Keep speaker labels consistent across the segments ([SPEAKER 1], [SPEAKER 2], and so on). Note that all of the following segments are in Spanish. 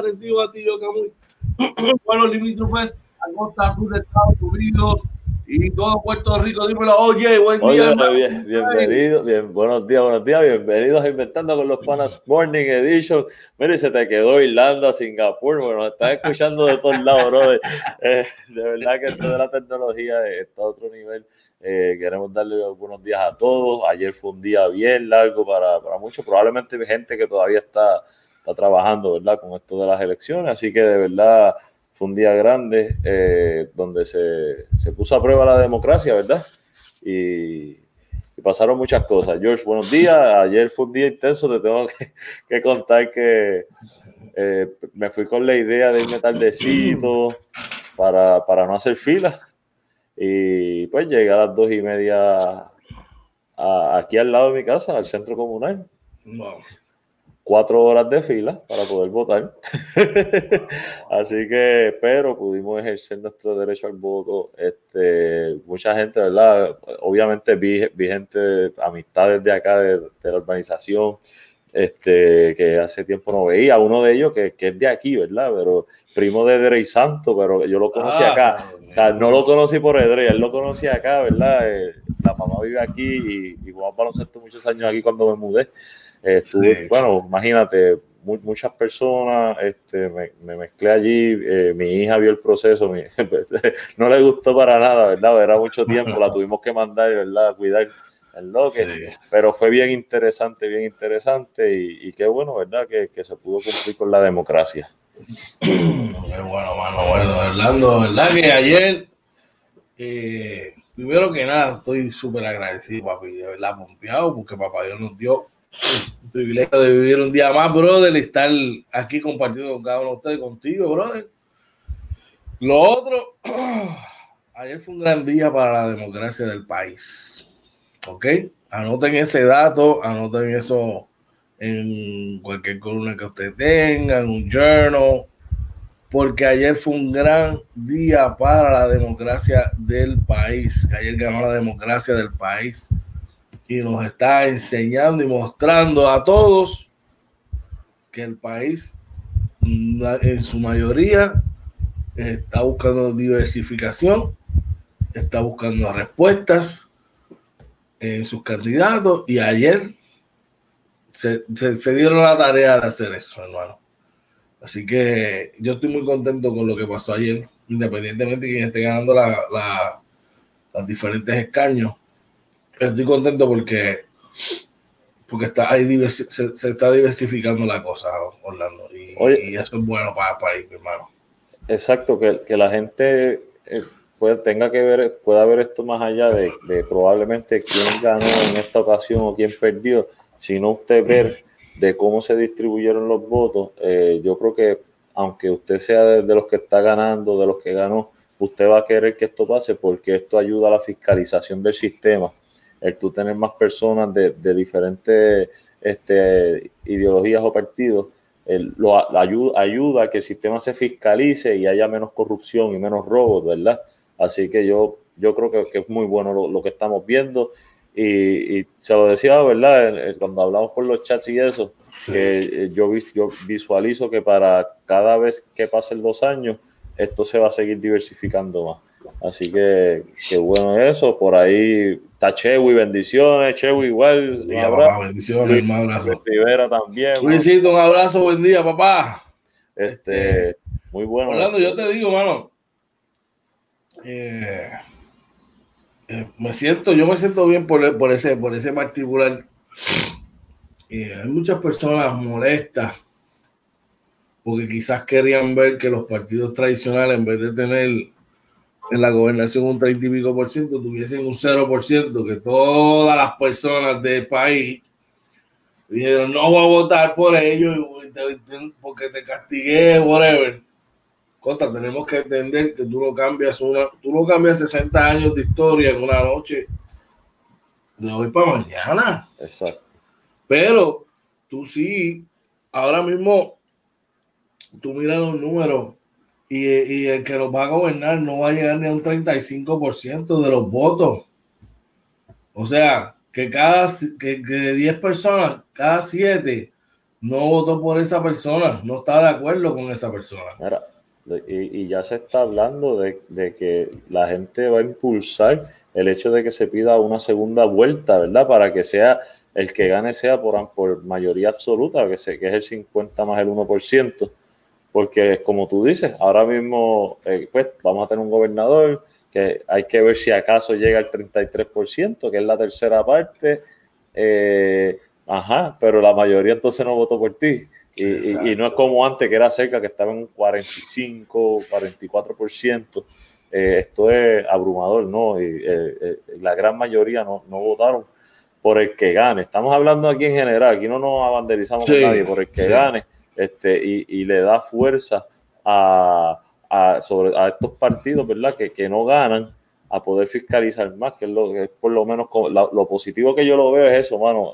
[SPEAKER 1] buenos días, buenos días. Recibo a ti, yo, Camuy. Bueno, limítrofes, Costa Sur de Estados Unidos y todo Puerto Rico. Dímelo, oye, buen día.
[SPEAKER 2] Oye, bien, bienvenido, bien, buenos días, buenos días, bienvenidos a Inventando con los Panas Morning Edition. Mire, se te quedó Irlanda, Singapur, bueno, nos estás escuchando de todos lados, brother. Eh, de verdad que esto de la tecnología está a otro nivel. Eh, queremos darle buenos días a todos. Ayer fue un día bien largo para, para muchos, probablemente gente que todavía está, está trabajando, ¿verdad? Con esto de las elecciones, así que de verdad fue un día grande eh, donde se, se, puso a prueba la democracia, ¿verdad? Y, y, pasaron muchas cosas. George, buenos días. Ayer fue un día intenso, te tengo que, que contar que eh, me fui con la idea de irme tardecito para, para no hacer fila. Y pues llegué a las dos y media a, aquí al lado de mi casa, al centro comunal.
[SPEAKER 1] No.
[SPEAKER 2] Cuatro horas de fila para poder votar. Así que, pero pudimos ejercer nuestro derecho al voto. Este, mucha gente, ¿verdad? Obviamente vi, vi gente, amistades de acá, de, de la urbanización, este, que hace tiempo no veía. Uno de ellos que, que es de aquí, ¿verdad? Pero primo de Edrey Santo, pero yo lo conocí
[SPEAKER 1] Ah,
[SPEAKER 2] acá. O sea, no lo conocí por Edrey, él lo conocí acá, ¿verdad? Eh, la mamá vive aquí y, y jugamos baloncesto muchos años aquí cuando me mudé. Eh,
[SPEAKER 1] Sí.
[SPEAKER 2] Bueno, imagínate, mu- muchas personas, este, me, me mezclé allí, eh, mi hija vio el proceso, mi- no le gustó para nada, ¿verdad? Era mucho tiempo, la tuvimos que mandar, ¿verdad? A cuidar el loque
[SPEAKER 1] Sí.
[SPEAKER 2] pero fue bien interesante, bien interesante y, y qué bueno, ¿verdad? Que, que se pudo cumplir con la democracia.
[SPEAKER 1] Qué bueno, mano. Bueno, Orlando, ¿verdad? Que ayer, eh, primero que nada, estoy súper agradecido, papi, de verdad, pompeado, porque papá Dios nos dio privilegio de vivir un día más, brother, y estar aquí compartiendo con cada uno de ustedes, contigo, brother. Lo otro, ayer fue un gran día para la democracia del país. ¿Ok? Anoten ese dato, anoten eso en cualquier columna que usted tenga, en un journal, porque ayer fue un gran día para la democracia del país. Ayer ganó la democracia del país y nos está enseñando y mostrando a todos que el país en su mayoría está buscando diversificación, está buscando respuestas en sus candidatos y ayer se, se, se dieron la tarea de hacer eso, hermano. Así que yo estoy muy contento con lo que pasó ayer, independientemente de quién esté ganando la, la, las diferentes escaños. Estoy contento porque, porque está, diversi- se, se está diversificando la cosa, Orlando. Y,
[SPEAKER 2] Oye.
[SPEAKER 1] y eso es bueno para el país, mi hermano.
[SPEAKER 2] Exacto, que, que la gente eh, puede, tenga que ver, pueda ver esto más allá de, de probablemente quién ganó en esta ocasión o quién perdió, sino usted ver de cómo se distribuyeron los votos. Eh, yo creo que aunque usted sea de, de los que está ganando, de los que ganó, usted va a querer que esto pase porque esto ayuda a la fiscalización del sistema. El tú tener más personas de, de diferentes este, ideologías o partidos el- lo ayuda, ayuda a que el sistema se fiscalice y haya menos corrupción y menos robos, ¿verdad? Así que yo, yo creo que, que es muy bueno lo, lo que estamos viendo. Y, y se lo decía, ¿verdad? Cuando hablamos por los chats y eso, que eh, yo, yo visualizo que para cada vez que pasen los años, esto se va a seguir diversificando más. Así que qué bueno eso. Por ahí está Chewy, bendiciones. Chewy igual. un
[SPEAKER 1] Día,
[SPEAKER 2] abrazo.
[SPEAKER 1] papá, bendiciones, un abrazo.
[SPEAKER 2] Rivera también.
[SPEAKER 1] Luisito, un abrazo, buen día, papá.
[SPEAKER 2] Este, muy bueno.
[SPEAKER 1] Orlando, yo te digo, mano, eh, eh, me siento, yo me siento bien por, por ese, por ese particular. Eh, hay muchas personas molestas porque quizás querían ver que los partidos tradicionales, en vez de tener en la gobernación un 30 y pico por ciento, tuviesen un 0 por ciento, que todas las personas del país dijeron, no voy a votar por ellos porque te castigué, whatever. Contra, tenemos que entender que tú no cambias una, tú no cambias 60 años de historia en una noche de hoy para mañana.
[SPEAKER 2] Exacto.
[SPEAKER 1] Pero tú sí, ahora mismo, tú miras los números y, el que nos va a gobernar no va a llegar ni a un 35% de los votos. O sea, que cada que, que de 10 personas, cada 7 no votó por esa persona, no está de acuerdo con esa persona.
[SPEAKER 2] Y, ya se está hablando de, de, que la gente va a impulsar el hecho de que se pida una segunda vuelta, ¿verdad? Para que sea el que gane sea por, por mayoría absoluta, que, se, que es el 50 más el 1%, porque como tú dices, ahora mismo eh, pues vamos a tener un gobernador que hay que ver si acaso llega al 33%, que es la tercera parte, eh, ajá, pero la mayoría entonces no votó por ti. Y, y, no es como antes, que era cerca, que estaba en un 45, 44%. Eh, esto es abrumador, ¿no? Y eh, eh, la gran mayoría no, no, votaron por el que gane. Estamos hablando aquí en general, aquí no nos abanderizamos sí, con nadie, por el que sí. gane este, y, y, le da fuerza a, a, sobre, a estos partidos, ¿verdad? Que, que, no ganan a poder fiscalizar más, que es, lo, que es por lo menos lo, positivo que yo lo veo es eso, mano,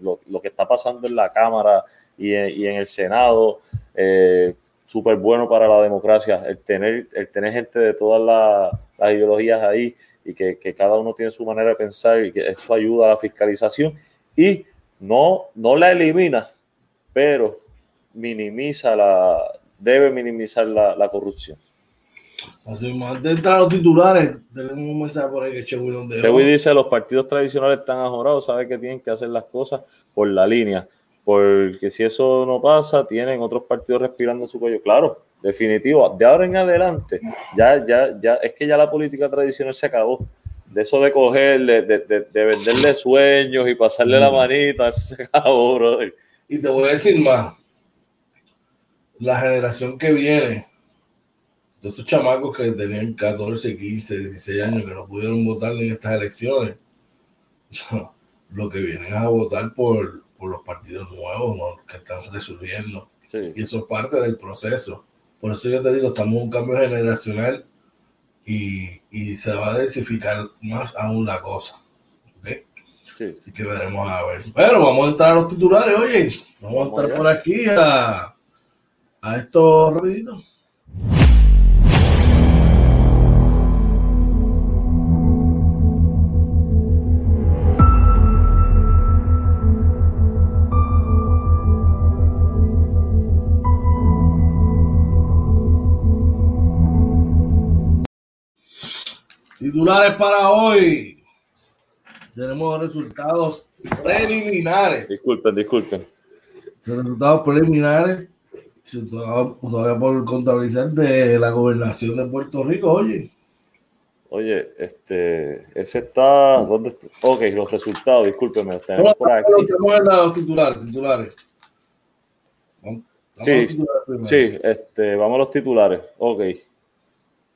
[SPEAKER 2] lo, lo, que está pasando en la Cámara y en, y en el Senado. Eh, súper bueno para la democracia el tener, el tener gente de todas la, las ideologías ahí y que, que, cada uno tiene su manera de pensar y que eso ayuda a la fiscalización y no, no la elimina, pero minimiza la, debe minimizar la, la corrupción.
[SPEAKER 1] Así, antes de entrar a los titulares, tenemos un mensaje por ahí que Chewy nos dejó.
[SPEAKER 2] Chewy dice, los partidos tradicionales están ajorados, sabe que tienen que hacer las cosas por la línea porque si eso no pasa, tienen otros partidos respirando en su cuello. Claro, definitivo. De ahora en adelante, ya, ya, ya, es que ya la política tradicional se acabó. De eso de cogerle, de, de, de venderle sueños y pasarle la manita, eso se acabó, brother.
[SPEAKER 1] Y te voy a decir más. La generación que viene, de estos chamacos que tenían 14, 15, 16 años, que no pudieron votar en estas elecciones, lo que vienen a votar por por los partidos nuevos ¿no? que están resurgiendo.
[SPEAKER 2] Sí.
[SPEAKER 1] Y eso es parte del proceso. Por eso yo te digo, estamos en un cambio generacional y, y se va a densificar más aún la cosa. ¿okay?
[SPEAKER 2] Sí.
[SPEAKER 1] Así que veremos a ver. Pero vamos a entrar a los titulares, oye. Vamos, a entrar allá. por aquí a, a esto rapidito. Titulares para hoy. Tenemos resultados preliminares.
[SPEAKER 2] Disculpen, disculpen.
[SPEAKER 1] Resultados preliminares. Todavía por contabilizar de la gobernación de Puerto Rico, oye.
[SPEAKER 2] Oye, este, ese está, ¿dónde está? Ok, los resultados, discúlpeme.
[SPEAKER 1] Tenemos por aquí. Tenemos los titulares, titulares.
[SPEAKER 2] Vamos, sí, los titulares sí, este, vamos a los titulares. Ok.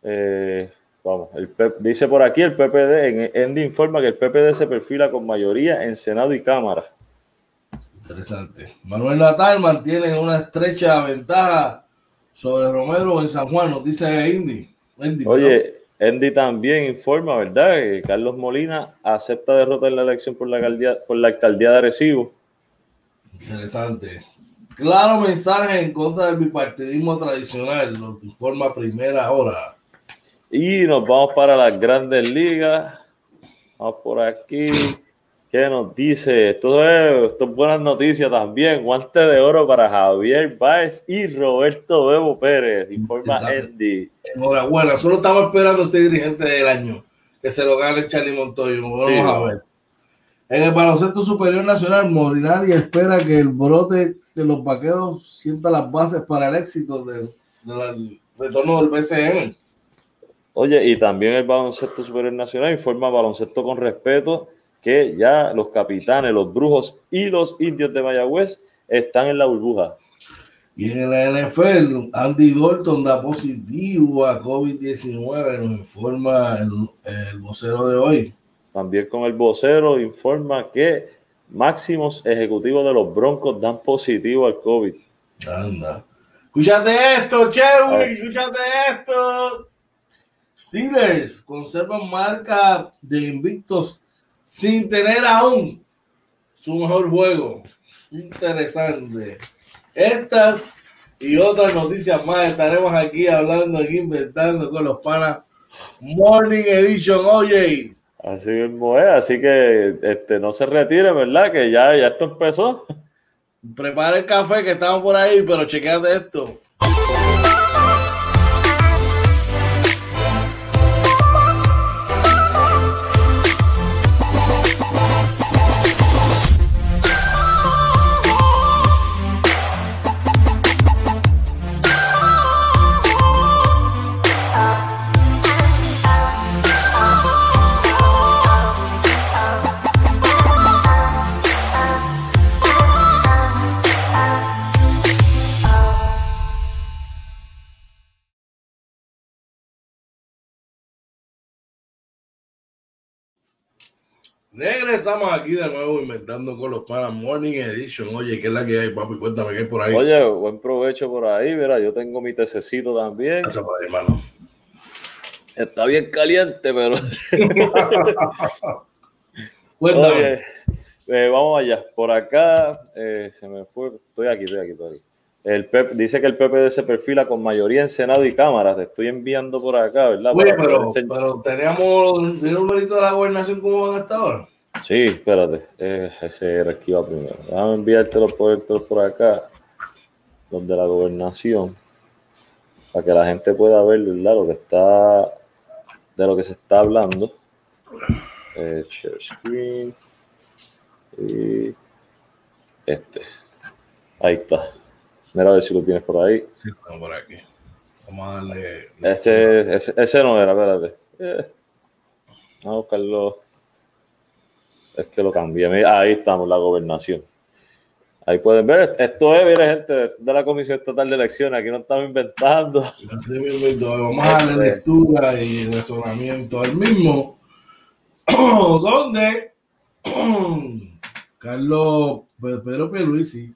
[SPEAKER 2] Eh, Vamos, el dice por aquí el PPD, en Endy informa que el PPD se perfila con mayoría en Senado y Cámara.
[SPEAKER 1] Interesante. Manuel Natal mantiene una estrecha ventaja sobre Romero en San Juan, nos dice Indy.
[SPEAKER 2] Indy Oye, Endy también informa, ¿verdad? Que Carlos Molina acepta derrota en la elección por la alcaldía, por la alcaldía de Arecibo.
[SPEAKER 1] Interesante. Claro mensaje en contra del bipartidismo tradicional, nos informa primera hora.
[SPEAKER 2] Y nos vamos para las grandes ligas. Vamos por aquí. ¿Qué nos dice? Esto es, esto es buenas noticias también. Guante de oro para Javier Báez y Roberto Bebo Pérez. Informa Andy.
[SPEAKER 1] Enhorabuena, solo estamos esperando ese dirigente del año, que se lo gane Charlie Montoyo. Vamos
[SPEAKER 2] Sí,
[SPEAKER 1] a ver. En el baloncesto superior nacional, Molinari espera que el brote de los vaqueros sienta las bases para el éxito del, del retorno del BCN.
[SPEAKER 2] Oye, y también el baloncesto superior nacional informa baloncesto con respeto que ya los capitanes, los brujos y los indios de Mayagüez están en la burbuja.
[SPEAKER 1] Y en la NFL, Andy Dalton da positivo a COVID-19, nos informa el, el vocero de hoy.
[SPEAKER 2] También con el vocero informa que máximos ejecutivos de los Broncos dan positivo al COVID.
[SPEAKER 1] Anda. Escúchate esto, Chewy, escúchate esto. Steelers conservan marca de invictos sin tener aún su mejor juego. Interesante. Estas y otras noticias más estaremos aquí hablando, aquí inventando con los panas. Morning Edition, oye.
[SPEAKER 2] Así mismo es, así que este, no se retire, ¿verdad? Que ya, ya esto empezó.
[SPEAKER 1] Prepara el café que estamos por ahí, pero chequeate esto. Regresamos aquí de nuevo inventando con los panas Morning Edition. Oye, ¿qué es la que hay, papi? Cuéntame qué hay por ahí.
[SPEAKER 2] Oye, buen provecho por ahí, mira, yo tengo mi tececito también.
[SPEAKER 1] Por ahí, hermano.
[SPEAKER 2] Está bien caliente, pero...
[SPEAKER 1] Cuéntame.
[SPEAKER 2] Oye, eh, vamos allá. Por acá, eh, se me fue. Estoy aquí, estoy aquí, estoy aquí. El Pep, dice que el PPD se perfila con mayoría en Senado y Cámara. Te estoy enviando por acá, ¿verdad?
[SPEAKER 1] Oye, pero, pero teníamos ¿tiene un numerito de la gobernación como van hasta ahora.
[SPEAKER 2] Sí, espérate. Eh, ese era el que iba primero. Déjame enviártelo por, por acá, los de la gobernación, para que la gente pueda ver, ¿verdad? Lo que está, de lo que se está hablando. Eh, share screen. Y este. Ahí está. Mira a ver si lo tienes por ahí.
[SPEAKER 1] Sí, estamos por aquí. Vamos a darle.
[SPEAKER 2] Ese, ese, ese no era, espérate. Eh, Vamos a buscarlo. Es que lo cambié. Mira, Ahí estamos, la gobernación. Ahí pueden ver. Esto es, mire, gente, de la Comisión Estatal de Elecciones. Aquí no estamos inventando.
[SPEAKER 1] Vamos a darle lectura y razonamiento al mismo. donde Carlos Pedro Pierluisi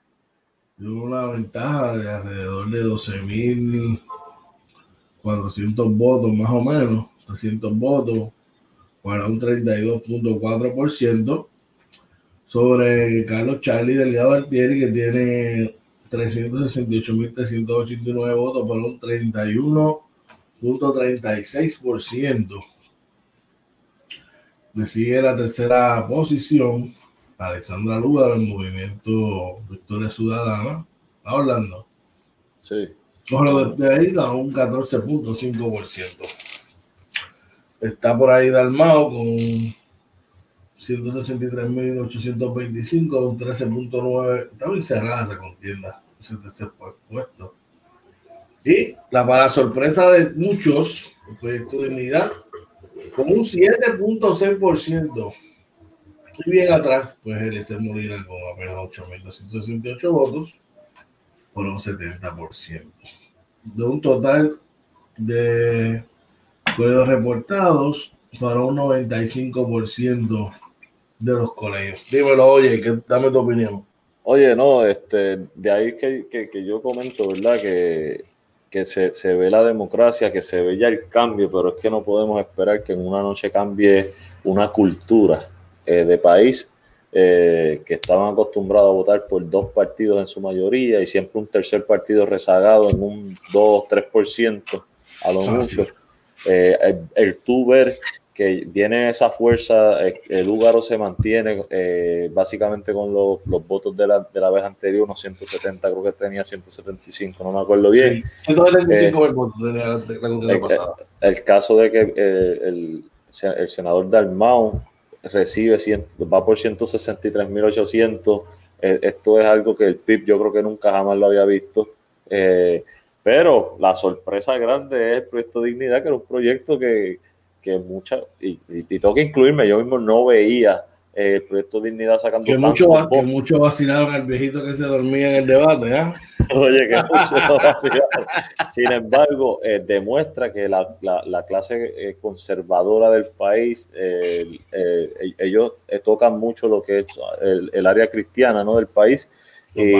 [SPEAKER 1] tuvo una ventaja de alrededor de 12.400 votos, más o menos, 300 votos, para un 32.4% sobre Carlos Charlie Delgado Altieri, que tiene 368.389 votos para un 31.36%. Le sigue la tercera posición Alexandra Luda del movimiento Victoria Ciudadana. ¿Está hablando?
[SPEAKER 2] Sí.
[SPEAKER 1] Bueno, de ahí da un 14.5%. Está por ahí Dalmao con 163.825, un 13.9. Está muy cerrada esa contienda, ese tercer puesto. Y la para sorpresa de muchos, el proyecto de unidad con un 7.6%. Y bien atrás, pues Eliezer Molina con apenas 8.268 votos por un 70%. De un total de colegios reportados para un 95% de los colegios. Dímelo, oye, que, dame tu opinión.
[SPEAKER 2] Oye, no, este, de ahí que, que, que yo comento, ¿verdad? Que, que se, se, ve la democracia, que se ve ya el cambio, pero es que no podemos esperar que en una noche cambie una cultura eh, de país eh, que estaban acostumbrados a votar por dos partidos en su mayoría y siempre un tercer partido rezagado en un 2-3% a lo mucho. Eh, el, el tú ver que viene esa fuerza, eh, el Lúgaro se mantiene eh, básicamente con los, los votos de la, de la, vez anterior, unos 170, creo que tenía 175, no me acuerdo bien.
[SPEAKER 1] Sí, 175 eh, el voto de la, de la
[SPEAKER 2] el,
[SPEAKER 1] pasada.
[SPEAKER 2] El, el, caso de que el, el, senador Dalmau recibe, 100, va por 163.800, esto es algo que el PIB yo creo que nunca jamás lo había visto. pero la sorpresa grande es el proyecto Dignidad, que era un proyecto que que muchas, y, y, y, tengo que incluirme, yo mismo no veía eh, el proyecto Dignidad sacando
[SPEAKER 1] que muchos que mucho vacilaron al viejito que se dormía en el debate, ¿eh?
[SPEAKER 2] Oye, que mucho vacilaron. Sin embargo, eh, demuestra que la, la, la clase eh, conservadora del país, eh, ellos tocan mucho lo que es el, el, área cristiana ¿no? del país. Y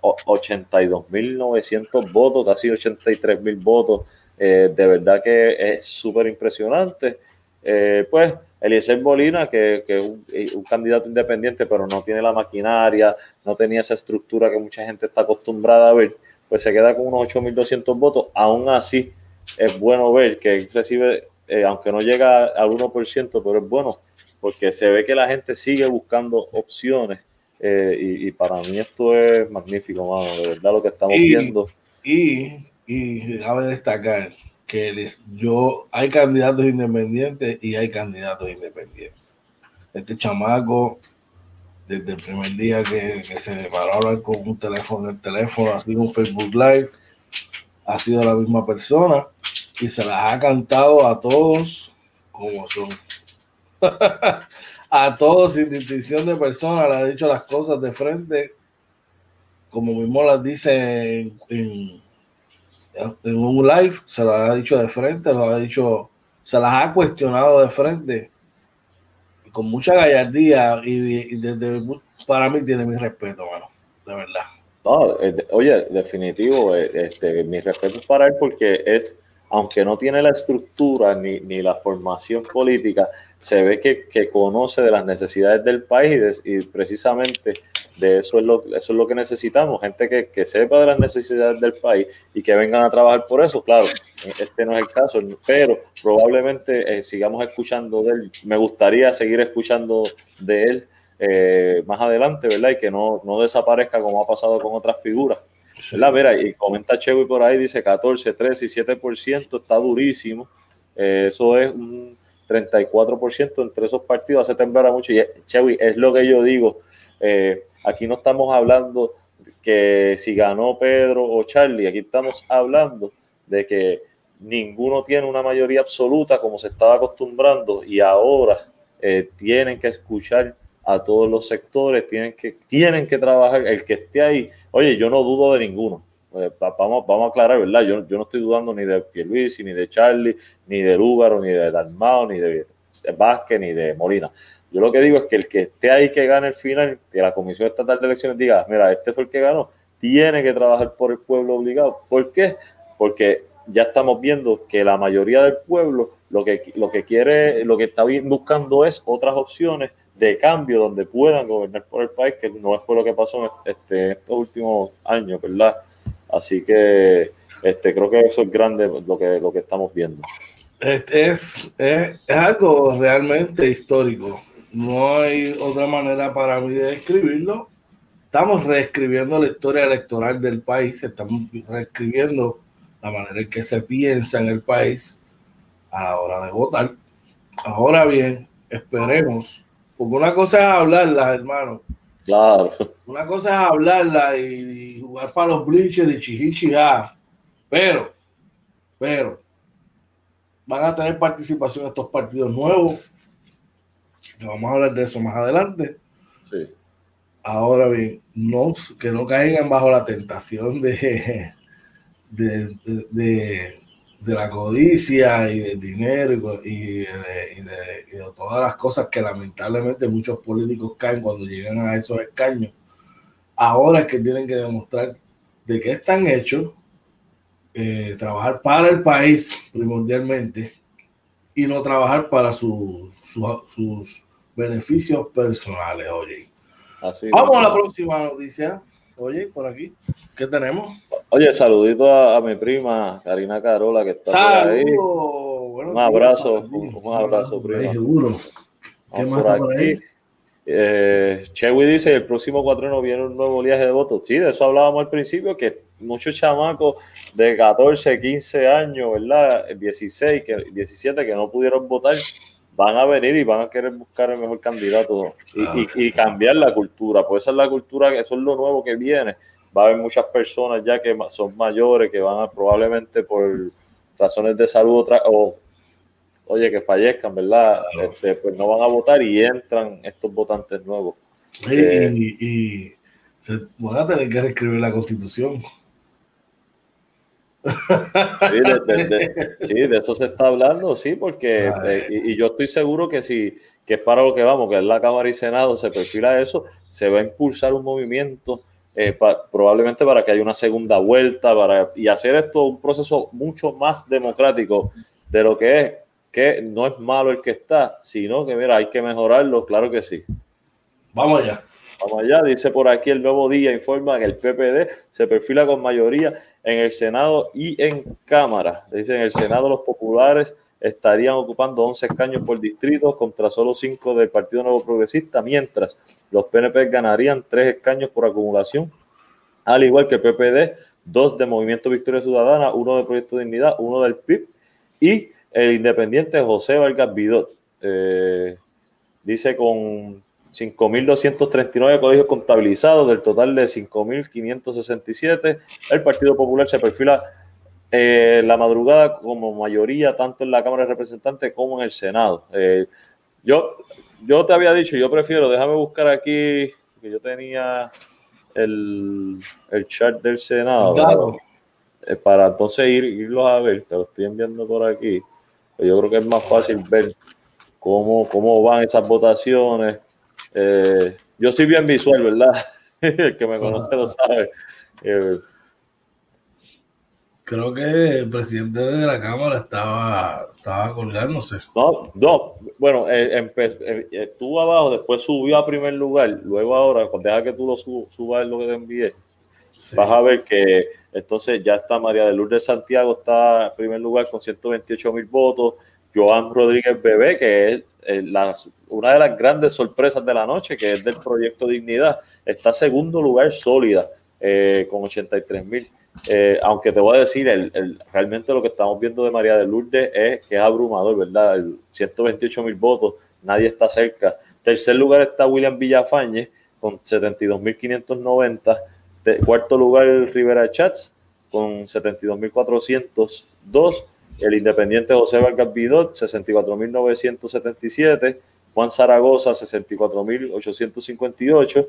[SPEAKER 2] 82.900 votos, casi 83.000 votos eh, de verdad que es súper impresionante. Eh, pues Eliezer Molina, que, es un, un, candidato independiente, pero no tiene la maquinaria, no tenía esa estructura que mucha gente está acostumbrada a ver, pues se queda con unos 8.200 votos. Aún así, es bueno ver que él recibe, eh, aunque no llega al 1%, pero es bueno, porque se ve que la gente sigue buscando opciones. Eh, y, y, para mí esto es magnífico, mano, de verdad lo que estamos
[SPEAKER 1] y,
[SPEAKER 2] viendo.
[SPEAKER 1] Y y cabe destacar que les, yo hay candidatos independientes y hay candidatos independientes. Este chamaco, desde el primer día que, se paró a hablar con un teléfono, el teléfono, ha sido un Facebook Live, ha sido la misma persona y se las ha cantado a todos como son. a todos sin distinción de persona, le ha dicho las cosas de frente, como mismo las dice en en un live se lo ha dicho de frente, lo ha dicho, se las ha cuestionado de frente con mucha gallardía y, desde, para mí tiene mi respeto, mano, de verdad.
[SPEAKER 2] No, oye, definitivo, eh, este, mi respeto es para él porque es, aunque no tiene la estructura ni, ni la formación política, se ve que, que, conoce de las necesidades del país y, de, y, precisamente de eso es, lo, eso es lo que necesitamos, gente que, que, sepa de las necesidades del país y que vengan a trabajar por eso. Claro, este no es el caso, pero probablemente eh, sigamos escuchando de él. Me gustaría seguir escuchando de él eh, más adelante, ¿verdad? Y que no, no desaparezca como ha pasado con otras figuras. ¿verdad? Mira, y comenta Chewy por ahí, dice 14, 13 y 7%, está durísimo. Eh, eso es un 34% entre esos partidos, hace temblar a mucho. Y Chewy, es lo que yo digo. Eh, aquí no estamos hablando que si ganó Pedro o Charlie, aquí estamos hablando de que ninguno tiene una mayoría absoluta como se estaba acostumbrando y ahora eh, tienen que escuchar a todos los sectores, tienen que, tienen que trabajar, el que esté ahí, oye, yo no dudo de ninguno, eh, vamos, vamos a aclarar, ¿verdad? Yo, yo no estoy dudando ni de Pierluisi, ni de Charlie, ni de Lúgaro, ni de Dalmao, ni de Vázquez, ni de Molina. Yo lo que digo es que el que esté ahí que gane el final, que la Comisión Estatal de Elecciones diga, mira, este fue el que ganó, tiene que trabajar por el pueblo obligado. ¿Por qué? Porque ya estamos viendo que la mayoría del pueblo lo que, lo que quiere, lo que está buscando es otras opciones de cambio donde puedan gobernar por el país, que no fue lo que pasó en este, estos últimos años, ¿verdad? Así que este, creo que eso es grande lo que, lo que estamos viendo.
[SPEAKER 1] Es, es, es, algo realmente histórico. No hay otra manera para mí de describirlo. Estamos reescribiendo la historia electoral del país, estamos reescribiendo la manera en que se piensa en el país a la hora de votar. Ahora bien, esperemos, porque una cosa es hablarla, hermano.
[SPEAKER 2] Claro.
[SPEAKER 1] Una cosa es hablarla y, y jugar para los bleachers y chichichija, pero, pero, van a tener participación estos partidos nuevos. Vamos a hablar de eso más adelante.
[SPEAKER 2] Sí.
[SPEAKER 1] Ahora bien, no, que no caigan bajo la tentación de, de, de, de, de la codicia y del dinero y, y, de, y, de, todas las cosas que lamentablemente muchos políticos caen cuando llegan a esos escaños. Ahora es que tienen que demostrar de qué están hechos, eh, trabajar para el país primordialmente y no trabajar para su, su, sus beneficios personales. Oye,
[SPEAKER 2] Así
[SPEAKER 1] vamos a la próxima noticia. Oye, por aquí, ¿qué tenemos?
[SPEAKER 2] Oye, saludito a, a mi prima Karina Carola que está por ahí.
[SPEAKER 1] Buenos
[SPEAKER 2] Un abrazo, un- un abrazo, primo.
[SPEAKER 1] seguro. ¿Qué
[SPEAKER 2] Vamos
[SPEAKER 1] más
[SPEAKER 2] por
[SPEAKER 1] está por ahí?
[SPEAKER 2] Eh, Chewy dice, el próximo cuatreno viene un nuevo oleaje de votos. Sí, de eso hablábamos al principio, que muchos chamacos de 14, 15 años, ¿verdad? 16, que, 17 que no pudieron votar, van a venir y van a querer buscar el mejor candidato y, y- y cambiar la cultura. Pues esa es la cultura, eso es lo nuevo que viene. Va a haber muchas personas ya que son mayores, que van a probablemente por razones de salud o oye, que fallezcan, ¿verdad?
[SPEAKER 1] Claro.
[SPEAKER 2] Este, pues no van a votar y entran estos votantes nuevos.
[SPEAKER 1] Y,
[SPEAKER 2] Eh,
[SPEAKER 1] y- y se van a tener que reescribir la constitución.
[SPEAKER 2] Sí, de, de- de- sí, de eso se está hablando, sí, porque eh, y, y yo estoy seguro que si que es para lo que vamos, que es la Cámara y Senado, se perfila eso, se va a impulsar un movimiento eh, pa- probablemente para que haya una segunda vuelta para, y hacer esto un proceso mucho más democrático de lo que es, que no es malo el que está, sino que mira, hay que mejorarlo, claro que sí.
[SPEAKER 1] Vamos allá.
[SPEAKER 2] Vamos allá, dice por aquí el nuevo día, informa que el PPD se perfila con mayoría en el Senado y en Cámara. Dice en el Senado los populares estarían ocupando 11 escaños por distrito contra solo 5 del Partido Nuevo Progresista, mientras los PNP ganarían 3 escaños por acumulación, al igual que el PPD, 2 de Movimiento Victoria Ciudadana, 1 de Proyecto Dignidad, 1 del PIB y el independiente José Vargas Vidot. Eh, dice con 5.239 colegios contabilizados, del total de 5.567. El Partido Popular se perfila eh, la madrugada como mayoría, tanto en la Cámara de Representantes como en el Senado. Eh, yo, yo te había dicho, yo prefiero, déjame buscar aquí, que yo tenía el, el chart del Senado.
[SPEAKER 1] Claro.
[SPEAKER 2] eh, para entonces ir, irlos a ver, te lo estoy enviando por aquí. Yo creo que es más fácil ver cómo, cómo van esas votaciones. Eh, yo soy bien visual, ¿verdad? El que me conoce lo sabe.
[SPEAKER 1] Creo que el presidente de la Cámara estaba, estaba colgándose.
[SPEAKER 2] no, no, bueno, eh, eh, estuvo abajo, después subió a primer lugar, luego ahora, cuando deja que tú lo su- subas lo que te envié,
[SPEAKER 1] Sí.
[SPEAKER 2] vas a ver que entonces ya está María de Lourdes Santiago, está en primer lugar con 128 mil votos, Joan Rodríguez Bebé, que es eh, la- una de las grandes sorpresas de la noche, que es del proyecto Dignidad, está segundo lugar sólida eh, con 83 mil. Eh, aunque te voy a decir, el, el- realmente lo que estamos viendo de María de Lourdes es que es abrumador, ¿verdad? El 128 mil votos, nadie está cerca. Tercer lugar está William Villafañe con 72.590. Te- Cuarto lugar Rivera Chats con 72.402. El independiente José Vargas Vidot, 64.977. Juan Zaragoza, 64.858.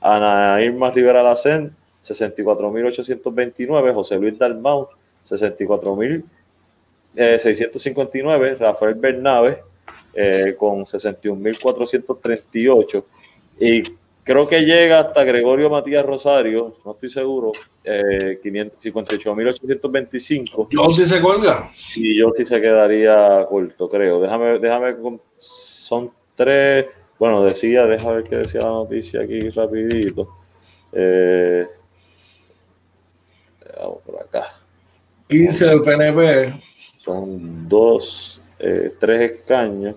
[SPEAKER 2] Ana Irma Rivera Lacén, 64.829. José Luis Dalmau, 64.659. Rafael Bernabe, eh, con 61.438. Y creo que llega hasta Gregorio Matías Rosario, no estoy seguro, eh, 58.825.
[SPEAKER 1] John sí se cuelga.
[SPEAKER 2] Y yo sí se quedaría corto, creo. Déjame, déjame, son tres, bueno, decía, déjame ver qué decía la noticia aquí rapidito. Eh, vamos por acá.
[SPEAKER 1] 15 del PNP.
[SPEAKER 2] Son dos, eh, tres escaños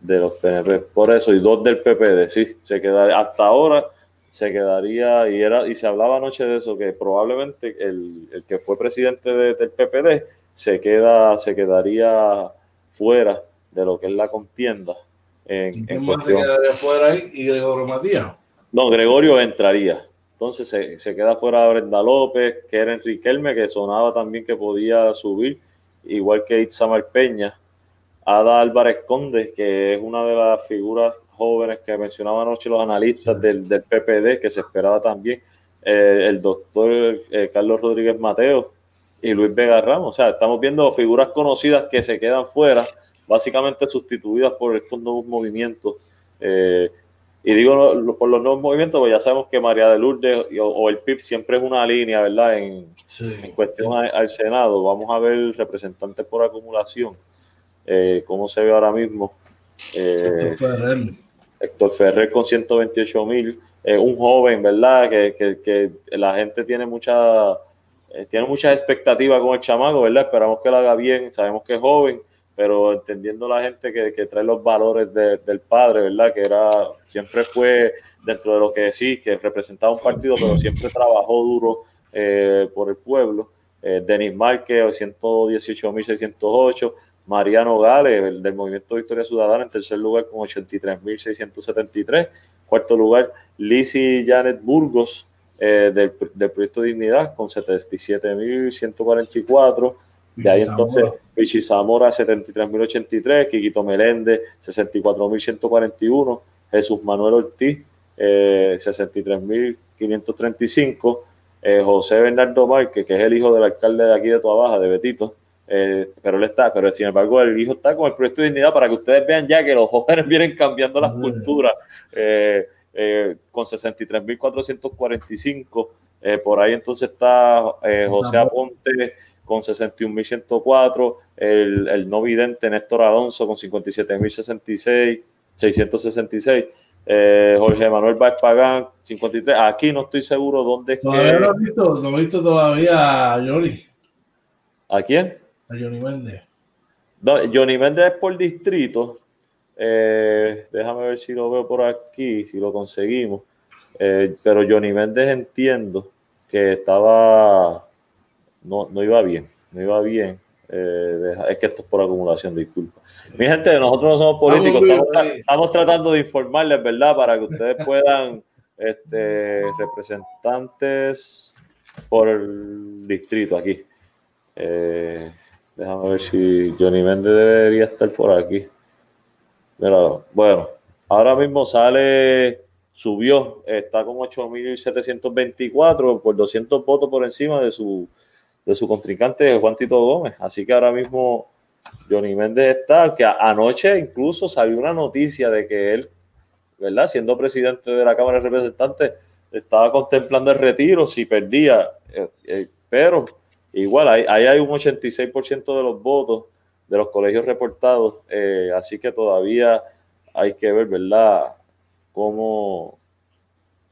[SPEAKER 2] de los PNP. Por eso, y dos del PPD, sí, se quedaría, hasta ahora se quedaría, y era, y se hablaba anoche de eso, que probablemente el, el que fue presidente de- del PPD se queda, se quedaría fuera de lo que es la contienda. En, en
[SPEAKER 1] ¿Quién más se quedaría fuera ahí? Y Gregorio Matías.
[SPEAKER 2] No, Gregorio entraría. Entonces se, queda fuera Brenda López, que era Enrique Elme, que sonaba también que podía subir, igual que Itzamar Peña. Ada Álvarez Conde, que es una de las figuras jóvenes que mencionaban anoche los analistas del, del PPD, que se esperaba también. Eh, el doctor eh, Carlos Rodríguez Mateo y Luis Vega Ramos. O sea, estamos viendo figuras conocidas que se quedan fuera, básicamente sustituidas por estos nuevos movimientos. Eh, y digo lo- por los nuevos movimientos, pues ya sabemos que María de Lourdes o, o el PIB siempre es una línea, ¿verdad? En,
[SPEAKER 1] Sí.
[SPEAKER 2] en cuestión a- al Senado. Vamos a ver representantes por acumulación, eh, cómo se ve ahora mismo. Eh,
[SPEAKER 1] Héctor Ferrer.
[SPEAKER 2] Héctor Ferrer con 128 mil, un joven, ¿verdad? Que, que- que la gente tiene mucha, eh, tiene muchas expectativas con el chamaco, ¿verdad? Esperamos que lo haga bien, sabemos que es joven, pero entendiendo la gente que, trae los valores de- del padre, ¿verdad? Que era, siempre fue dentro de lo que sí, que representaba un partido, pero siempre trabajó duro eh, por el pueblo. Eh, Denis Márquez, 118.608. Mariano Gales, el del Movimiento Victoria Ciudadana, en tercer lugar con 83.673. Cuarto lugar, Lizzie Janet Burgos, eh, del, del Proyecto Dignidad, con 77.144. De ahí entonces, Pichi Zamora, 73.083, Quiquito Meléndez, 64.141, Jesús Manuel Ortiz, eh, 63.535, eh, José Bernardo Márquez, que es el hijo del alcalde de aquí de Tuabaja, de Betito, eh, pero él está, pero sin embargo el hijo está con el proyecto de dignidad para que ustedes vean ya que los jóvenes vienen cambiando las culturas, eh, eh, con 63.445, eh, por ahí entonces está eh, José Aponte con 61.104, el, el no vidente Néstor Alonso con 57.066, 666, eh, Jorge Manuel Vázquez Pagán, 53. Aquí no estoy seguro dónde es
[SPEAKER 1] Todavía
[SPEAKER 2] que.
[SPEAKER 1] no has visto, no he visto todavía a Johnny,
[SPEAKER 2] ¿A quién?
[SPEAKER 1] a Johnny Méndez.
[SPEAKER 2] No, Johnny Méndez es por distrito. Eh, déjame ver si lo veo por aquí, si lo conseguimos. Eh, pero Johnny Méndez entiendo que estaba. No, no iba bien, no iba bien. Eh, es que esto es por acumulación, disculpa. Mi gente, nosotros no somos políticos,
[SPEAKER 1] Vamos,
[SPEAKER 2] estamos, tratando de informarles, ¿verdad? Para que ustedes puedan, este, representantes por el distrito aquí. Eh, déjame ver si Johnny Méndez debería estar por aquí. Mira, bueno, ahora mismo sale, subió, está con 8.724 por 200 votos por encima de su, de su contrincante Juan Tito Gómez. Así que ahora mismo Johnny Méndez está, que anoche incluso salió una noticia de que él, ¿verdad? Siendo presidente de la Cámara de Representantes, estaba contemplando el retiro si perdía, eh, eh, pero igual ahí, ahí hay un 86% de los votos de los colegios reportados, eh, así que todavía hay que ver, ¿verdad? Cómo,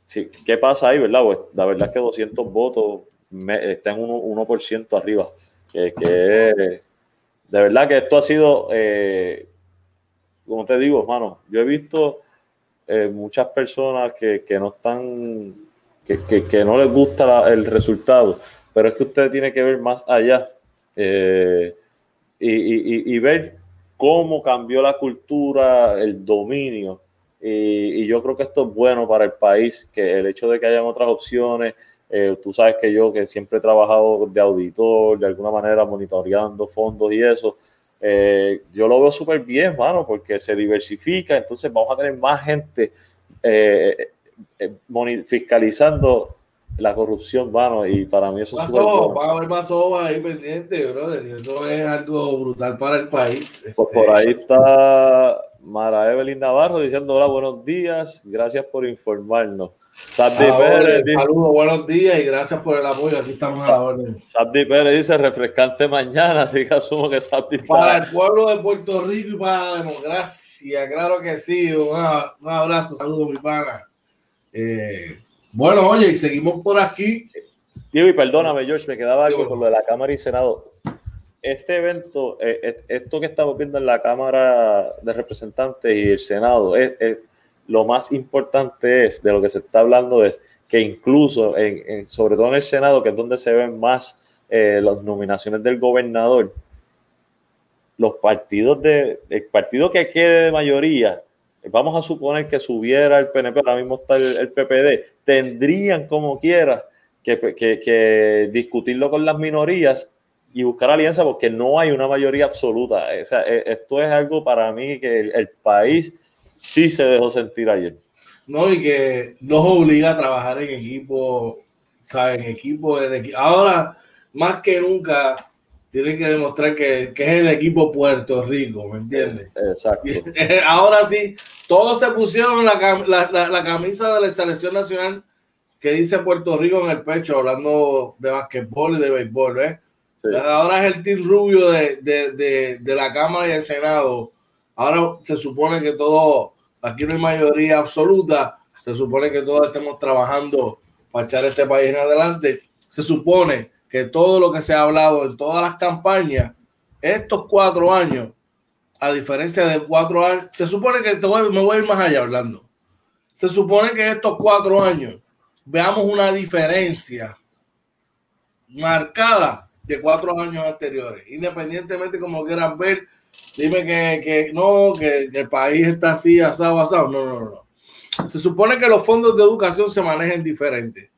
[SPEAKER 2] sí, ¿qué pasa ahí, verdad? Pues la verdad es que 200 votos me- está en 1%, 1% arriba, que, de verdad que esto ha sido, eh, como te digo, hermano, yo he visto eh, muchas personas que, que no están, que, que- no les gusta el resultado, pero es que usted tiene que ver más allá eh, y- y ver cómo cambió la cultura, el dominio. Y, y yo creo que esto es bueno para el país, que el hecho de que hayan otras opciones, eh, tú sabes que yo que siempre he trabajado de auditor, de alguna manera monitoreando fondos y eso, eh, yo lo veo súper bien, mano, porque se diversifica, entonces vamos a tener más gente eh, eh, fiscalizando la corrupción, mano, y para mí eso es súper
[SPEAKER 1] ojos,
[SPEAKER 2] bueno.
[SPEAKER 1] va a haber más ojos ahí pendientes, brother. Y eso es algo brutal para el país.
[SPEAKER 2] Pues
[SPEAKER 1] Este,
[SPEAKER 2] por ahí está Mara Evelyn Navarro diciendo hola, buenos días, gracias por informarnos.
[SPEAKER 1] Ah,
[SPEAKER 2] Pérez,
[SPEAKER 1] Saludos, buenos días y gracias por el apoyo. Aquí estamos a la orden.
[SPEAKER 2] Sabdi Pérez dice refrescante mañana, así que asumo que está-
[SPEAKER 1] Para el pueblo de Puerto Rico y para la democracia, claro que sí. Un, un abrazo, saludos, mi pana. Eh, bueno, oye, seguimos por aquí.
[SPEAKER 2] Tío, y perdóname, George, me quedaba algo con lo de la Cámara y Senado. Este evento, eh, eh, esto que estamos viendo en la Cámara de Representantes y el Senado, es, es- lo más importante es, de lo que se está hablando es que incluso, en, sobre todo en el Senado, que es donde se ven más eh, las nominaciones del gobernador, los partidos de, el partido que quede de mayoría, vamos a suponer que subiera el PNP, ahora mismo está el, PPD, tendrían como quiera que, que- que discutirlo con las minorías y buscar alianza porque no hay una mayoría absoluta. O sea, e- esto es algo para mí que el país sí se dejó sentir ayer.
[SPEAKER 1] No, y que nos obliga a trabajar en equipo, ¿sabes? En equipo, en Ahora, más que nunca, tienen que demostrar que, que es el equipo Puerto Rico, ¿me entiendes?
[SPEAKER 2] Exacto.
[SPEAKER 1] Ahora sí, todos se pusieron la, cam- la- la- la camisa de la selección nacional que dice Puerto Rico en el pecho, hablando de basquetbol y de béisbol, ¿ves?
[SPEAKER 2] Sí.
[SPEAKER 1] Ahora es el team rubio de, de- de- de la Cámara y del Senado. Ahora se supone que todo, aquí no hay mayoría absoluta, se supone que todos estemos trabajando para echar este país en adelante. Se supone, que todo lo que se ha hablado en todas las campañas, estos cuatro años, a diferencia de cuatro años, se supone que me voy a ir más allá hablando. Se supone que estos cuatro años veamos una diferencia marcada de cuatro años anteriores, independientemente como quieran ver, dime que, que no, que, el país está así, asado, asado. No, no, no. Se supone que los fondos de educación se manejen diferentes.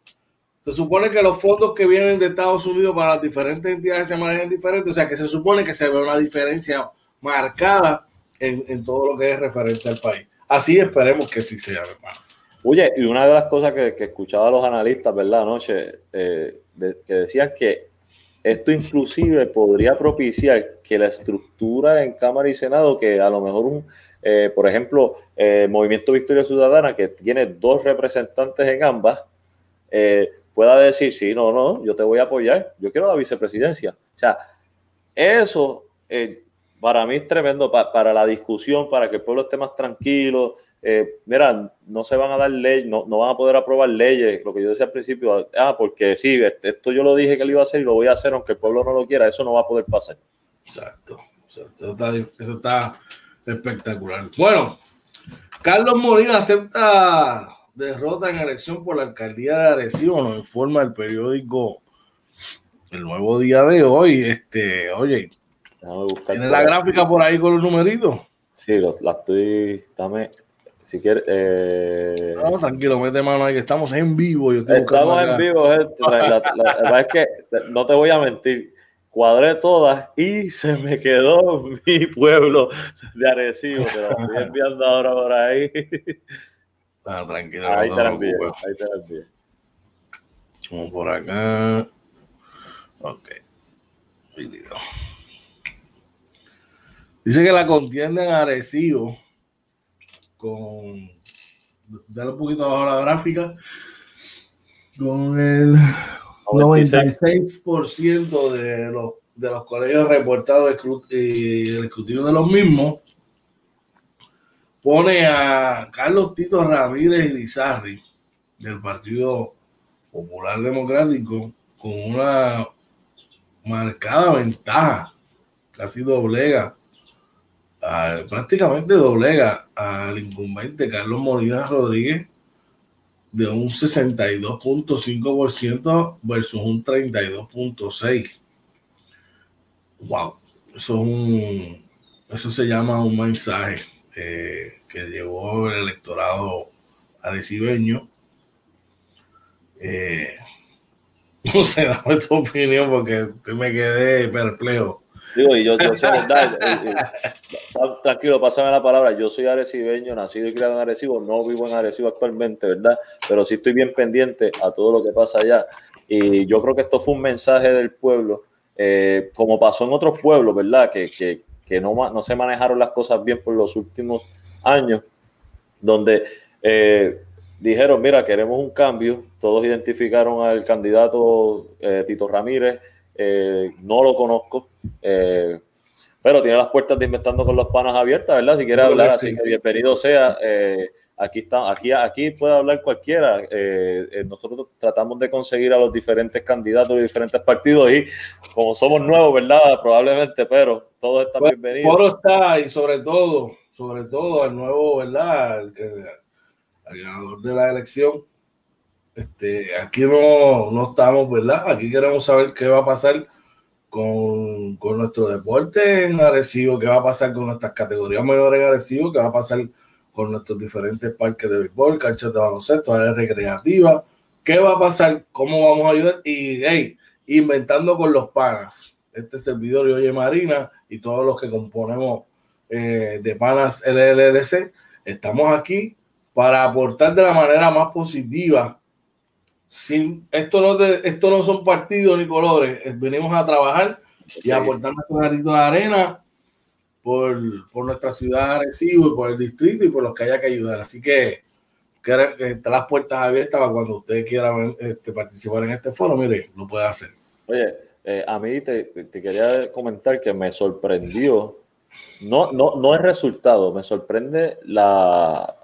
[SPEAKER 1] Se supone que los fondos que vienen de Estados Unidos para las diferentes entidades se manejan diferentes. O sea que se supone que se ve una diferencia marcada en, en todo lo que es referente al país. Así esperemos que sí sea, hermano.
[SPEAKER 2] Oye, y una de las cosas que, que escuchaba a los analistas, ¿verdad? Anoche, eh, que decían que esto inclusive podría propiciar que la estructura en Cámara y Senado, que a lo mejor un, eh, por ejemplo, eh, Movimiento Victoria Ciudadana, que tiene dos representantes en ambas, pueda decir, sí, no, no, yo te voy a apoyar, yo quiero la vicepresidencia. O sea, eso para mí es tremendo para la discusión, para que el pueblo esté más tranquilo. Eh, mira, no se van a dar leyes, no, no, van a poder aprobar leyes, lo que yo decía al principio, ah, porque sí, este, esto yo lo dije que lo iba a hacer y lo voy a hacer aunque el pueblo no lo quiera, eso no va a poder pasar.
[SPEAKER 1] Exacto, exacto. Eso, está, espectacular. Bueno, Carlos Molina acepta derrota en elección por la alcaldía de Arecibo, nos informa el periódico El Nuevo Día de hoy. Este, oye, ¿Tiene la gráfica por ahí con los numeritos?
[SPEAKER 2] Sí, la estoy. Dame, si quieres. Eh...
[SPEAKER 1] No, tranquilo, mete mano ahí que estamos en vivo.
[SPEAKER 2] estamos en vivo, gente. La, verdad es que no te voy a mentir. Cuadré todas y se me quedó mi pueblo de Arecibo. Te lo estoy enviando ahora por ahí.
[SPEAKER 1] Ah, tranquilo.
[SPEAKER 2] Ahí te la envío. Ahí te la envío.
[SPEAKER 1] Vamos por acá. Ok. Dice que la contienda en Arecibo con. Dale un poquito abajo la gráfica. Con el 96% de los, de los colegios reportados y el escrutinio de los mismos pone a Carlos Tito Ramírez Irizarri del Partido Popular Democrático con una marcada ventaja, casi doblega prácticamente doblega al incumbente Carlos Molina Rodríguez de un 62.5% versus un 32.6%. Wow, eso, un, eso se llama un mensaje eh, que llevó el electorado arecibeño. Eh, no sé, dame tu opinión porque me quedé perplejo.
[SPEAKER 2] Digo, y yo, yo sé verdad, eh, eh, tranquilo, pásame la palabra. Yo soy arecibeño, nacido y criado en Arecibo, no vivo en Arecibo actualmente, ¿verdad? Pero sí estoy bien pendiente a todo lo que pasa allá. Y yo creo que esto fue un mensaje del pueblo, eh, como pasó en otros pueblos, ¿verdad? Que, que, que no, no, se manejaron las cosas bien por los últimos años, donde dijeron, mira, queremos un cambio. Todos identificaron al candidato Tito Ramírez eh, no lo conozco, eh, pero tiene las puertas de Inventando con los Panos abiertas, ¿verdad? Si quiere hablar, así que bienvenido sea. Eh, aquí, está, aquí, aquí puede hablar cualquiera. nosotros tratamos de conseguir a los diferentes candidatos de diferentes partidos y como somos nuevos, ¿verdad? Probablemente, pero todos están pues, bienvenidos.
[SPEAKER 1] Foro está y sobre todo, sobre todo al nuevo, ¿verdad? al ganador de la elección este, aquí no, no estamos, ¿verdad? Aquí queremos saber qué va a pasar con, con, nuestro deporte en Arecibo, qué va a pasar con nuestras categorías menores en Arecibo, qué va a pasar con nuestros diferentes parques de béisbol, canchas de baloncesto, áreas recreativas, qué va a pasar, cómo vamos a ayudar y, hey, inventando con los panas. Este servidor y Oye Marina y todos los que componemos eh, de Panas LLC, estamos aquí para aportar de la manera más positiva sin, esto, no esto no son partidos ni colores, eh, venimos a trabajar y a aportar nuestro granito de arena por, por nuestra ciudad de por el distrito y por los que haya que ayudar. Así que, que están las puertas abiertas para cuando usted quiera este, participar en este foro, mire, lo puede hacer.
[SPEAKER 2] Oye, eh, a mí te, te, quería comentar que me sorprendió, no, no, no el resultado, me sorprende la,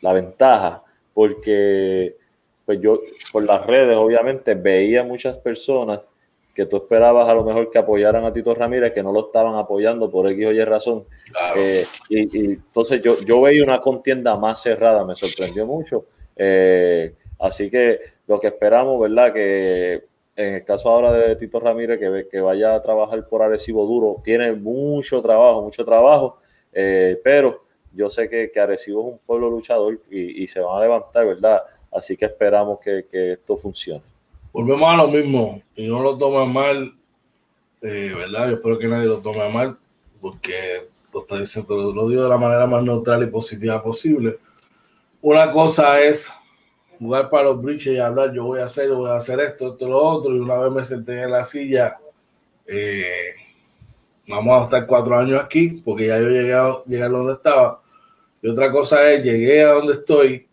[SPEAKER 2] la ventaja, porque pues yo por las redes obviamente veía muchas personas que tú esperabas a lo mejor que apoyaran a Tito Ramírez, que no lo estaban apoyando por X o Y razón.
[SPEAKER 1] Claro.
[SPEAKER 2] Eh, y, y entonces yo, yo veía una contienda más cerrada, me sorprendió mucho. Eh, así que lo que esperamos, ¿verdad? Que en el caso ahora de Tito Ramírez, que, que vaya a trabajar por Arecibo duro, tiene mucho trabajo, mucho trabajo, eh, pero yo sé que, que, Arecibo es un pueblo luchador y, y, se van a levantar, ¿verdad? Así que esperamos que, que esto funcione.
[SPEAKER 1] Volvemos a lo mismo y no lo tomen mal, eh, ¿verdad? Yo espero que nadie lo tome mal porque lo está diciendo, lo digo de la manera más neutral y positiva posible. Una cosa es jugar para los bridges y hablar, yo voy a hacer, yo voy a hacer esto, esto, lo otro, y una vez me senté en la silla, eh, vamos a estar cuatro años aquí, porque ya yo llegué a, llegué a donde estaba. Y otra cosa es, llegué a donde estoy,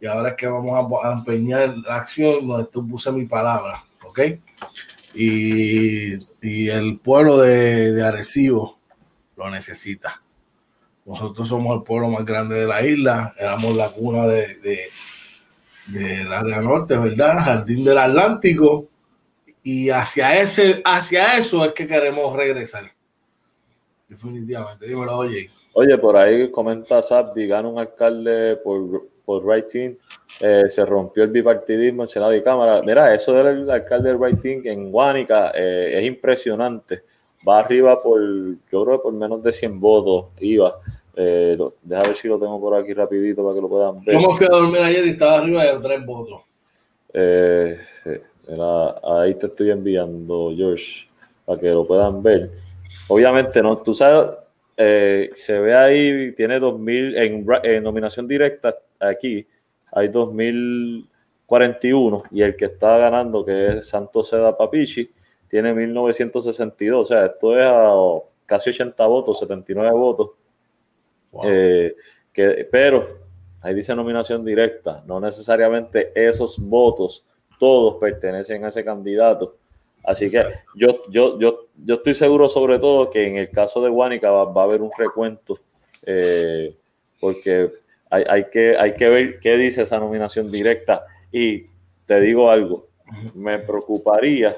[SPEAKER 1] y ahora es que vamos a, empeñar la acción donde tú puse mi palabra, ¿ok? Y, y el pueblo de, de Arecibo lo necesita. Nosotros somos el pueblo más grande de la isla, éramos la cuna de, de del área norte, ¿verdad? Jardín del Atlántico. Y hacia, ese, hacia eso es que queremos regresar. Definitivamente. Dímelo, oye.
[SPEAKER 2] Oye, por ahí comenta Sabdi, gana un alcalde por, por Team. Eh, se rompió el bipartidismo en Senado y Cámara. Mira, eso del alcalde del Team en Guánica eh, es impresionante. Va arriba por, yo creo que por menos de 100 votos iba. Eh, deja ver si lo tengo por aquí rapidito para que lo puedan ver.
[SPEAKER 1] Yo me fui a dormir ayer y estaba arriba de tres votos.
[SPEAKER 2] Eh, era, ahí te estoy enviando, George, para que lo puedan ver. Obviamente, no, tú sabes, eh, se ve ahí, tiene 2000 en, en, nominación directa aquí, hay 2041 y el que está ganando, que es Santos Seda Papichi, tiene 1962. O sea, esto es a casi 80 votos, 79 votos. Wow. Eh, que, pero ahí dice nominación directa, no necesariamente esos votos todos pertenecen a ese candidato. Así que yo, yo, yo, yo estoy seguro sobre todo que en el caso de Guánica va, va a haber un recuento, eh, porque hay, hay, que, hay que ver qué dice esa nominación directa. Y te digo algo, me preocuparía,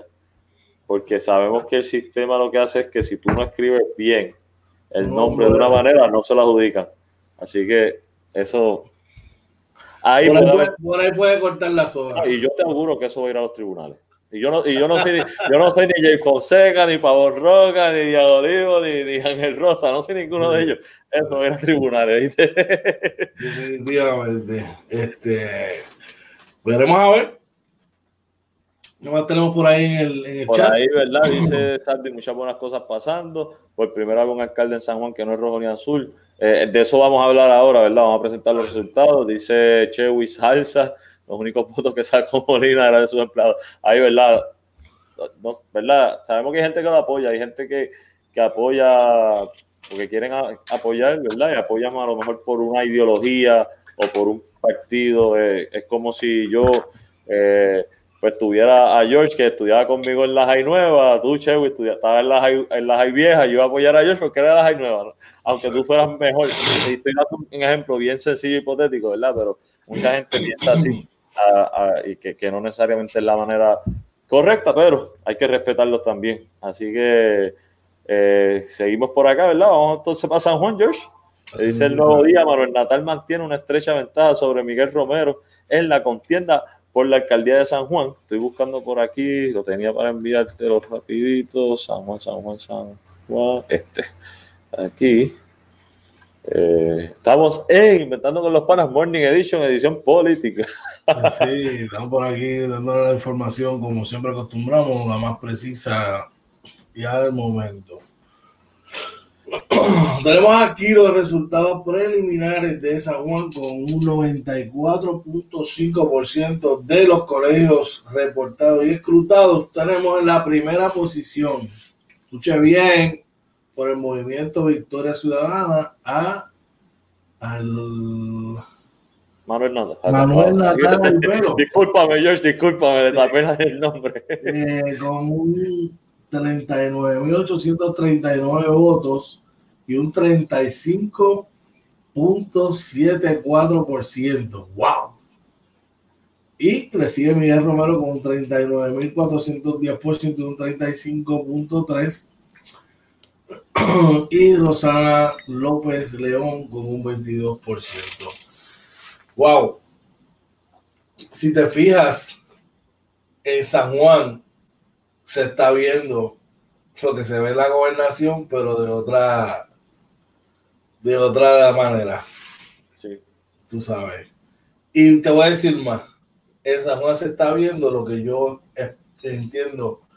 [SPEAKER 2] porque sabemos que el sistema lo que hace es que si tú no escribes bien el nombre de una manera, no se lo adjudican. Así que eso...
[SPEAKER 1] Ahí por, ahí puede, por ahí puede cortar la soga.
[SPEAKER 2] Y yo te auguro que eso va a ir a los tribunales. Y yo no, y yo no soy, yo no soy ni Jay Fonseca, ni Pavón Roca, ni Diego Olivo, ni, ni Ángel Rosa, no soy ninguno de ellos. Eso era tribunales, ¿viste?
[SPEAKER 1] Definitivamente. Este, veremos a ver. ¿Qué más tenemos por ahí en el, en el
[SPEAKER 2] por
[SPEAKER 1] chat?
[SPEAKER 2] ahí, ¿verdad? Dice Sandy, muchas buenas cosas pasando. Por primera vez un alcalde en San Juan que no es rojo ni azul. Eh, de eso vamos a hablar ahora, ¿verdad? Vamos a presentar los resultados. Dice Chewy Salsa los únicos votos que sacó Molina era de sus empleados. Ahí, ¿verdad? ¿verdad? Sabemos que hay gente que lo apoya, hay gente que, que apoya porque quieren apoyar, ¿verdad? Y apoyan a lo mejor por una ideología o por un partido. Eh, es como si yo eh, pues tuviera a George que estudiaba conmigo en la High Nueva, tú, Chewy, estaba en la high, en Vieja, yo iba a apoyar a George porque era la High Nueva, aunque tú fueras mejor. Y estoy dando un ejemplo bien sencillo y hipotético, ¿verdad? Pero mucha gente piensa así. A, a, y que, que, no necesariamente es la manera correcta, pero hay que respetarlos también. Así que eh, seguimos por acá, ¿verdad? Vamos entonces para San Juan, George. Así dice el nuevo día, Manuel Natal mantiene una estrecha ventaja sobre Miguel Romero en la contienda por la alcaldía de San Juan. Estoy buscando por aquí, lo tenía para enviarte los rapiditos. San Juan, San Juan, San Juan. Este, aquí. Eh, estamos en Inventando con los Panas Morning Edition, edición política.
[SPEAKER 1] Sí, estamos por aquí dando la información, como siempre acostumbramos, la más precisa y al momento. Tenemos aquí los resultados preliminares de San Juan con un 94.5% de los colegios reportados y escrutados. Tenemos en la primera posición, escuche bien, por el movimiento Victoria Ciudadana a al
[SPEAKER 2] Manuel Natal.
[SPEAKER 1] Manuel Natal
[SPEAKER 2] Discúlpame, George, discúlpame, le tapé el nombre.
[SPEAKER 1] Eh, con un 39.839 votos y un 35.74%. ¡Wow! Y le sigue Miguel Romero con un 39.410 por ciento, un 35.3. Y Rosana López León con un 22%. Wow. Si te fijas, en San Juan se está viendo lo que se ve en la gobernación, pero de otra, de otra manera.
[SPEAKER 2] Sí.
[SPEAKER 1] Tú sabes. Y te voy a decir más. En San Juan se está viendo lo que yo entiendo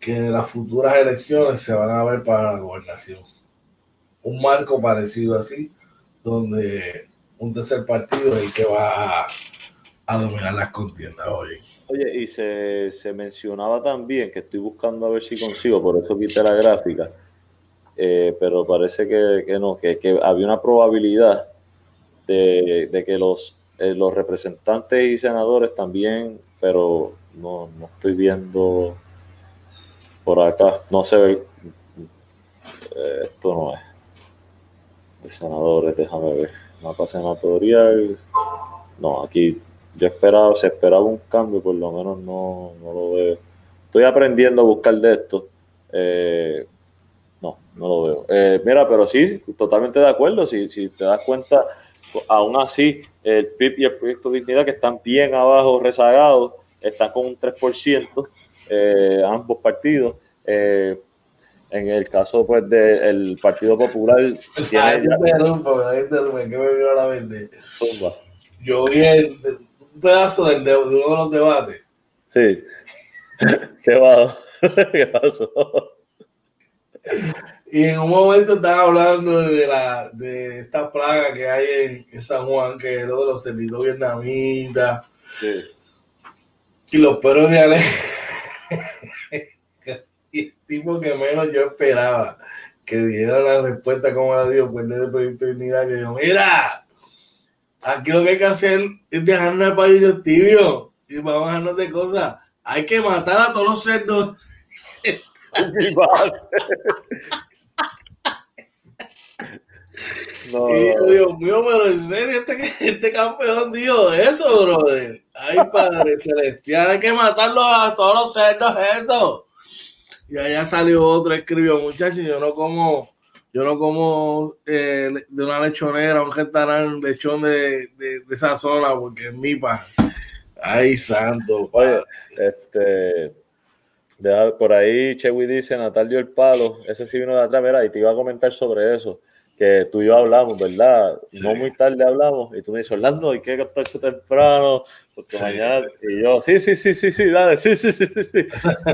[SPEAKER 1] que en las futuras elecciones se van a ver para la gobernación. Un marco parecido así, donde un tercer partido es el que va a, dominar las contiendas hoy.
[SPEAKER 2] Oye, y se, se, mencionaba también, que estoy buscando a ver si consigo, por eso quité la gráfica, eh, pero parece que, que no, que, que, había una probabilidad de, de que los, eh, los representantes y senadores también, pero no, no estoy viendo por acá, no ve, eh, esto no es de senadores, déjame ver, mapa senatorial, no, aquí yo esperaba, se esperaba un cambio, por lo menos no, no lo veo. Estoy aprendiendo a buscar de esto. Eh, no, no lo veo. Eh, mira, pero sí, totalmente de acuerdo. Si, si te das cuenta, aún así, el PIB y el Proyecto Dignidad, que están bien abajo, rezagados, están con un 3%, eh, ambos partidos. Eh, en el caso pues del Partido Popular.
[SPEAKER 1] Tiene Ay, ya... que me vino a la mente. Yo vi el, un pedazo del, de, de, uno de los debates.
[SPEAKER 2] Sí. ¿Qué pasó? ¿Qué pasó?
[SPEAKER 1] Y en un momento estaban hablando de la de esta plaga que hay en, San Juan, que es lo de los cerditos vietnamitas. Sí. Y los perros de. tipo que menos yo esperaba que diera la respuesta como la dio fue el de Proyecto de Unidad que dijo, mira, aquí lo que hay que hacer es dejarnos el país tibio y vamos a dejarnos de cosas. Hay que matar a todos los cerdos. no. Y yo, Dios mío, pero en serio, este, este campeón dijo eso, brother. Ay, Padre Celestial, hay que matarlos a todos los cerdos, eso. Y allá salió otro, escribió, muchachos, yo no como yo no como eh, de una lechonera, un restaurante, lechón de, de, de, esa zona, porque es mi pa. Ay, santo.
[SPEAKER 2] Oye, este. De, por ahí Chewy dice Natalio el palo, ese sí vino de atrás, mira, y te iba a comentar sobre eso, que tú y yo hablamos, ¿verdad? Sí. No muy tarde hablamos, y tú me dices, Orlando, hay que acostarse temprano, porque sí. mañana, y yo, sí, sí, sí, sí, sí, dale, sí, sí, sí, sí, sí.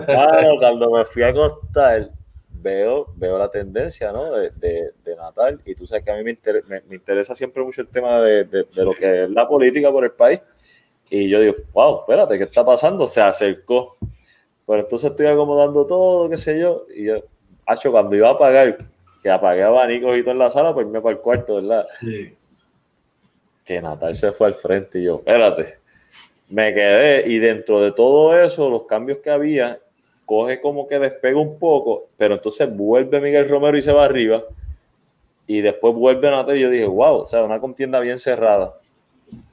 [SPEAKER 2] Claro, cuando me fui a acostar, veo, veo la tendencia ¿no? de, de, de, Natal y tú sabes que a mí me, inter, me, me interesa siempre mucho el tema de, de, lo que es la política por el país y yo digo, wow, espérate, ¿qué está pasando? Se acercó. Pero entonces estoy acomodando todo, qué sé yo, y yo, hacho, cuando iba a apagar, que apagué abanicos y todo en la sala, pues me para el cuarto, ¿verdad?
[SPEAKER 1] Sí.
[SPEAKER 2] Que Natal se fue al frente y yo, espérate, me quedé y dentro de todo eso, los cambios que había, coge como que despega un poco, pero entonces vuelve Miguel Romero y se va arriba, y después vuelve Natal y yo dije, wow, o sea, una contienda bien cerrada.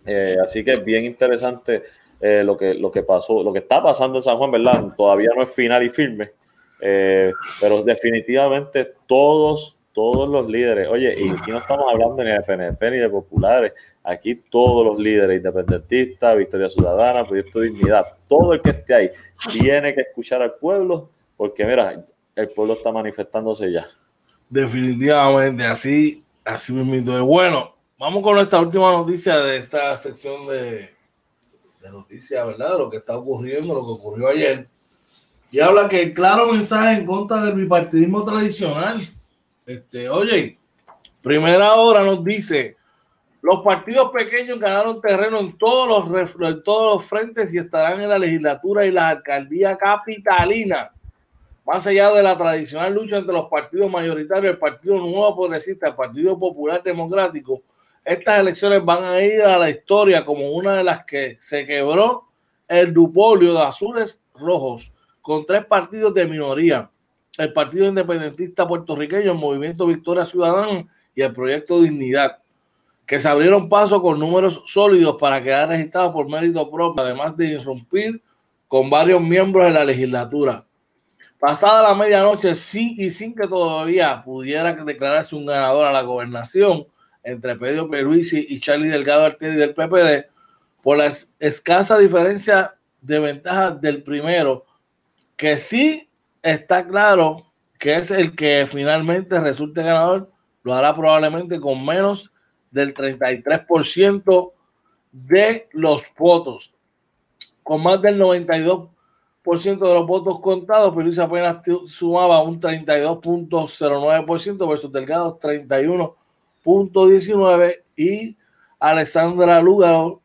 [SPEAKER 2] Eh, así que es bien interesante eh, lo, que, lo que pasó, lo que está pasando en San Juan, ¿verdad? Todavía no es final y firme, eh, pero definitivamente todos, todos los líderes, oye, y aquí no estamos hablando ni de PNP ni de populares, aquí todos los líderes independentistas, Victoria Ciudadana, Proyecto Dignidad, todo el que esté ahí tiene que escuchar al pueblo, porque mira, el pueblo está manifestándose ya.
[SPEAKER 1] Definitivamente, así, así mismo. Bueno, vamos con esta última noticia de esta sección de, de noticias, ¿verdad? De lo que está ocurriendo, lo que ocurrió ayer. Y habla que el claro mensaje en contra del bipartidismo tradicional. Este, oye, primera hora nos dice, los partidos pequeños ganaron terreno en todos los, en todos los frentes y estarán en la legislatura y la alcaldía capitalina. Más allá de la tradicional lucha entre los partidos mayoritarios, el Partido Nuevo Progresista, el Partido Popular Democrático, estas elecciones van a ir a la historia como una de las que se quebró el dupolio de azules rojos con tres partidos de minoría, el Partido Independentista Puertorriqueño, el Movimiento Victoria Ciudadana y el Proyecto Dignidad. Que se abrieron paso con números sólidos para quedar registrados por mérito propio, además de irrumpir con varios miembros de la legislatura. Pasada la medianoche, sí y sin que todavía pudiera declararse un ganador a la gobernación entre Pedro Peruisi y Charlie Delgado Arteri del PPD, por la escasa diferencia de ventaja del primero, que sí está claro que es el que finalmente resulte ganador, lo hará probablemente con menos del 33% de los votos. Con más del 92% de los votos contados, Luis apenas sumaba un 32.09% versus Delgado 31.19% y Alessandra Lugaro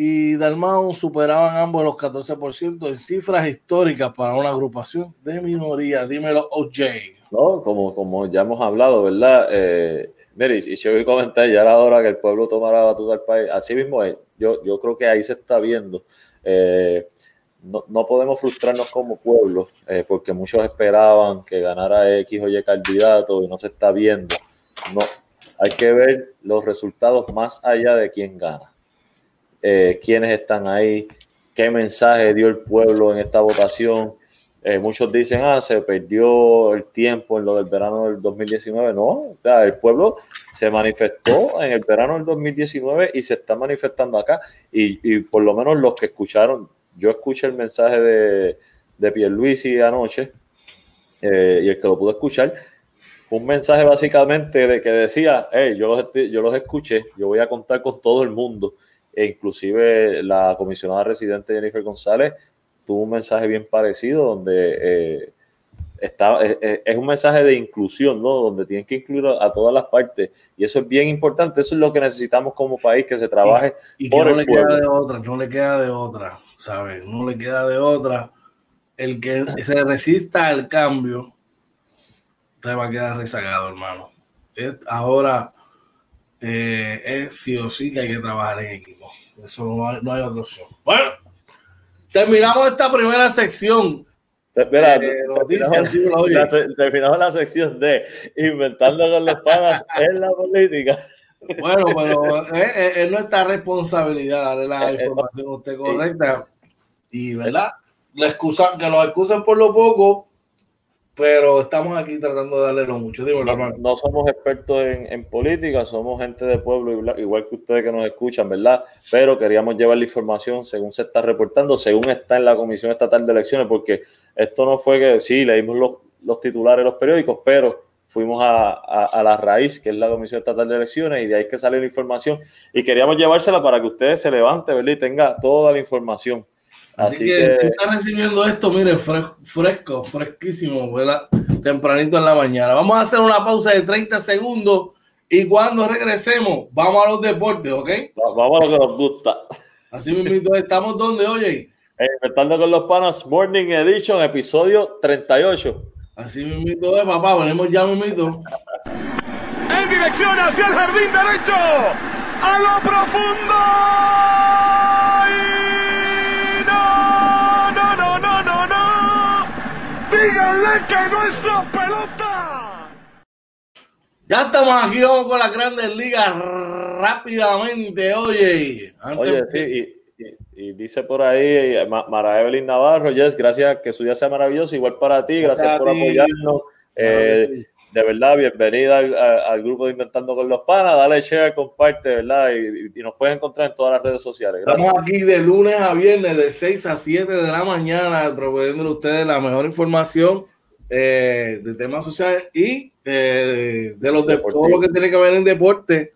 [SPEAKER 1] y Dalmau superaban ambos los 14% en cifras históricas para una agrupación de minoría. Dímelo, OJ.
[SPEAKER 2] No, como, como ya hemos hablado, ¿verdad? Eh, mire, y yo comentar, ya era hora que el pueblo tomara batuta al país. Así mismo es, yo, yo creo que ahí se está viendo. Eh, no, no, podemos frustrarnos como pueblo, eh, porque muchos esperaban que ganara X o Y candidato y no se está viendo. No, hay que ver los resultados más allá de quién gana eh, quiénes están ahí, qué mensaje dio el pueblo en esta votación. Eh, muchos dicen, ah, se perdió el tiempo en lo del verano del 2019. No, o sea, el pueblo se manifestó en el verano del 2019 y se está manifestando acá. Y, y por lo menos los que escucharon, yo escuché el mensaje de, de Pierluisi anoche eh, y el que lo pudo escuchar, fue un mensaje básicamente de que decía, hey, yo los, yo los escuché, yo voy a contar con todo el mundo e inclusive la comisionada residente Jennifer González tuvo un mensaje bien parecido donde eh, está, es, un mensaje de inclusión, ¿no? Donde tienen que incluir a, todas las partes y eso es bien importante, eso es lo que necesitamos como país, que se trabaje
[SPEAKER 1] y, que no le queda de otra, no le queda de otra, ¿sabes? No le queda de otra. El que se resista al cambio te va a quedar rezagado, hermano. ahora eh, es sí o sí que hay que trabajar en equipo. Eso no hay, no hay otra opción. Bueno, terminamos esta primera sección.
[SPEAKER 2] Espera, eh, terminamos, la, terminamos, la, sección de inventando con los panas en la política.
[SPEAKER 1] Bueno, pero es, es, nuestra responsabilidad darle la información a usted correcta. Y, ¿verdad? La excusa, que nos excusen por lo poco, pero estamos aquí tratando de darle lo mucho.
[SPEAKER 2] no, somos expertos en, política, somos gente de pueblo, igual que ustedes que nos escuchan, ¿verdad? Pero queríamos llevar la información según se está reportando, según está en la Comisión Estatal de Elecciones, porque esto no fue que, sí, leímos los, los titulares de los periódicos, pero fuimos a, a, la raíz, que es la Comisión Estatal de Elecciones, y de ahí que sale la información, y queríamos llevársela para que ustedes se levanten, ¿verdad? Y tenga toda la información.
[SPEAKER 1] Así, que, tú estás recibiendo esto, mire, fresco, fresquísimo, ¿verdad? Tempranito en la mañana. Vamos a hacer una pausa de 30 segundos y cuando regresemos, vamos a los deportes, ¿ok?
[SPEAKER 2] Vamos a lo que nos gusta.
[SPEAKER 1] Así mismo, estamos donde, oye.
[SPEAKER 2] Empezando con los panas Morning Edition, episodio 38.
[SPEAKER 1] Así mismo es, papá, venimos ya mismo.
[SPEAKER 3] En dirección hacia el jardín derecho, a lo profundo. Díganle que no es pelota.
[SPEAKER 1] Ya estamos aquí, vamos con las grandes ligas rápidamente. Oye,
[SPEAKER 2] oye, sí, y, dice por ahí Mara Evelyn Navarro, Yes, gracias, que su día sea maravilloso, igual para ti, gracias, por apoyarnos. Eh, de verdad, bienvenida al, grupo de Inventando con los Panas. Dale share, comparte, ¿verdad? Y, nos puedes encontrar en todas las redes sociales.
[SPEAKER 1] Estamos aquí de lunes a viernes, de 6 a 7 de la mañana, proveyéndole a ustedes la mejor información eh, de temas sociales y eh, de los de todo lo que tiene que ver en deporte.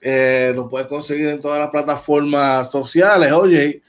[SPEAKER 1] Eh, lo puedes conseguir en todas las plataformas sociales. Oye,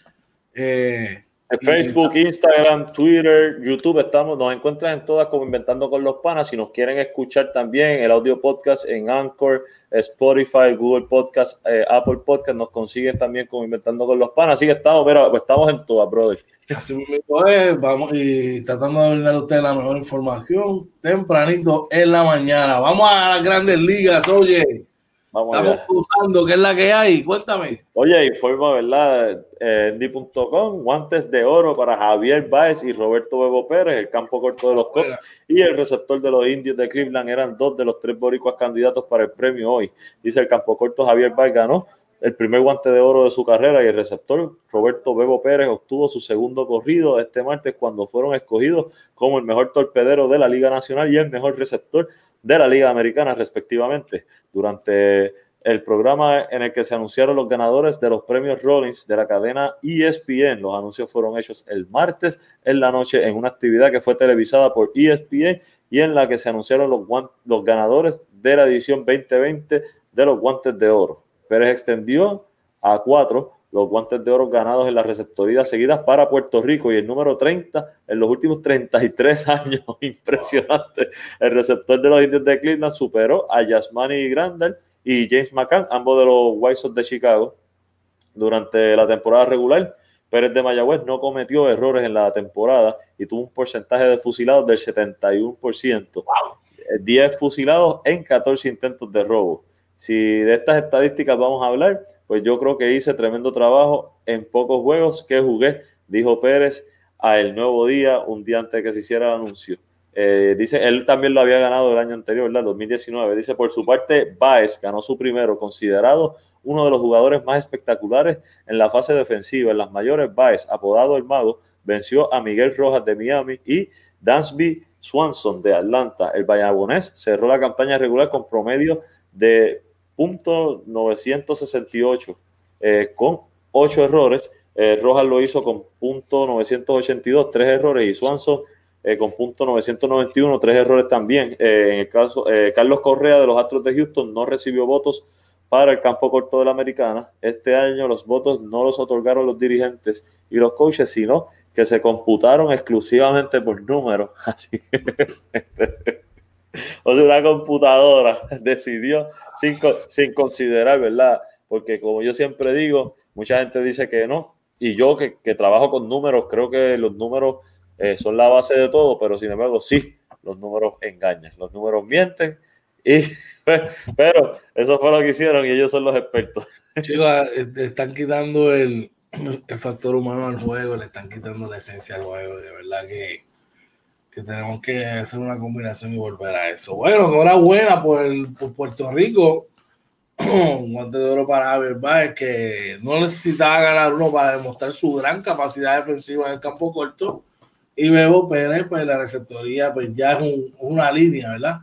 [SPEAKER 2] eh, en Facebook, Instagram, Twitter, YouTube, estamos, nos encuentran en todas como Inventando con los Panas. Si nos quieren escuchar también el audio podcast en Anchor, Spotify, Google Podcast, eh, Apple Podcast, nos consiguen también como Inventando con los Panas. Así que estamos, pero estamos en todas, brother.
[SPEAKER 1] Así mismo es, vamos y tratando de brindar a ustedes la mejor información tempranito en la mañana. Vamos a las grandes ligas, oye.
[SPEAKER 2] Vamos
[SPEAKER 1] Estamos
[SPEAKER 2] allá.
[SPEAKER 1] usando, ¿qué es la que hay? Cuéntame.
[SPEAKER 2] Oye, informa, ¿verdad? Eh, Endy.com, guantes de oro para Javier Baez y Roberto Bebo Pérez, el campo corto de los Cubs
[SPEAKER 1] Fuera.
[SPEAKER 2] y el receptor de los indios de Cleveland eran dos de los tres boricuas candidatos para el premio hoy. Dice el campo corto Javier Baez ganó el primer guante de oro de su carrera y el receptor Roberto Bebo Pérez obtuvo su segundo corrido este martes cuando fueron escogidos como el mejor torpedero de la Liga Nacional y el mejor receptor de la Liga Americana respectivamente. Durante el programa en el que se anunciaron los ganadores de los premios Rollins de la cadena ESPN. Los anuncios fueron hechos el martes en la noche en una actividad que fue televisada por ESPN y en la que se anunciaron los, los ganadores de la edición 2020 de los guantes de oro. Pérez extendió a cuatro los guantes de oro ganados en las receptorías seguidas para Puerto Rico y el número 30 en los últimos 33 años. Impresionante. El receptor de los indios de Cleveland superó a Yasmani Grandal y James McCann, ambos de los White Sox de Chicago. Durante la temporada regular, Pérez de Mayagüez no cometió errores en la temporada y tuvo un porcentaje de fusilados del 71%. 10 fusilados en 14 intentos de robo. Si de estas estadísticas vamos a hablar, pues yo creo que hice tremendo trabajo en pocos juegos que jugué, dijo Pérez a El Nuevo Día, un día antes de que se hiciera el anuncio. Eh, dice, él también lo había ganado el año anterior, ¿verdad? 2019. Dice, por su parte, Baez ganó su primero, considerado uno de los jugadores más espectaculares en la fase defensiva. En las mayores, Baez, apodado el mago, venció a Miguel Rojas de Miami y Dansby Swanson de Atlanta. El bayabonés cerró la campaña regular con promedio de .968 eh, con 8 errores. Eh, Rojas lo hizo con .982, 3 errores y Swanson eh, con .991, 3 errores también. Eh, en el caso, eh, Carlos Correa de los Astros de Houston no recibió votos para el campo corto de la americana. Este año los votos no los otorgaron los dirigentes y los coaches, sino que se computaron exclusivamente por números. Así que, o sea, una computadora decidió sin, sin considerar, ¿verdad? Porque como yo siempre digo, mucha gente dice que no, y yo que, que trabajo con números, creo que los números eh, son la base de todo, pero sin embargo, sí, los números engañan, los números mienten, y, pero eso fue lo que hicieron y ellos son los expertos.
[SPEAKER 1] Chicos, eh, están quitando el, el factor humano al juego, le están quitando la esencia al juego. De verdad que, que tenemos que hacer una combinación y volver a eso. Bueno, enhorabuena por, el, por Puerto Rico. Un guante de oro para Javier que no necesitaba ganar uno para demostrar su gran capacidad defensiva en el campo corto. Y Bebo Pérez, pues la receptoría, pues ya es un- una línea, ¿verdad?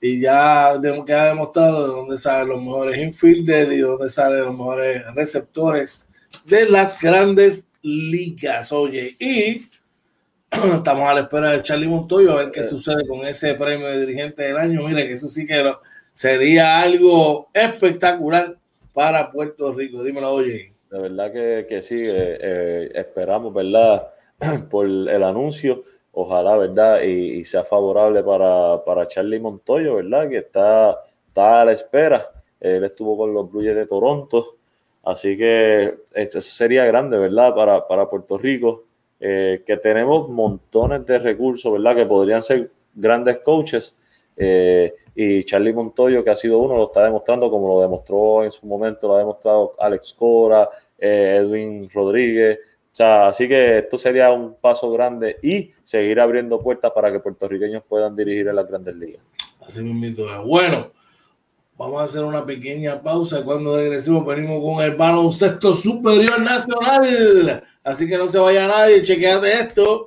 [SPEAKER 1] y ya queda demostrado de dónde salen los mejores infielders y de dónde salen los mejores receptores de las grandes ligas. Oye, y estamos a la espera de Charlie Montoyo a ver qué sucede con ese premio de dirigente del año. Mire, que eso sí que lo- sería algo espectacular para Puerto Rico. Dímelo, oye.
[SPEAKER 2] De verdad que, que sí, eh, eh, esperamos, ¿verdad? Por el anuncio, ojalá, ¿verdad? Y, y sea favorable para, para Charlie Montoyo, ¿verdad? Que está, está a la espera. Él estuvo con los Blue Jays de Toronto, así que eso sería grande, ¿verdad? Para, para Puerto Rico, eh, que tenemos montones de recursos, ¿verdad? Que podrían ser grandes coaches. eh, y Charlie Montoyo, que ha sido uno, lo está demostrando como lo demostró en su momento, lo ha demostrado Alex Cora, eh, Edwin Rodríguez. O sea, así que esto sería un paso grande y seguir abriendo puertas para que puertorriqueños puedan dirigir en las grandes ligas.
[SPEAKER 1] Así mismo. Bueno, vamos a hacer una pequeña pausa. Cuando regresemos, venimos con el baloncesto superior nacional. Así que no se vaya nadie, chequeate esto.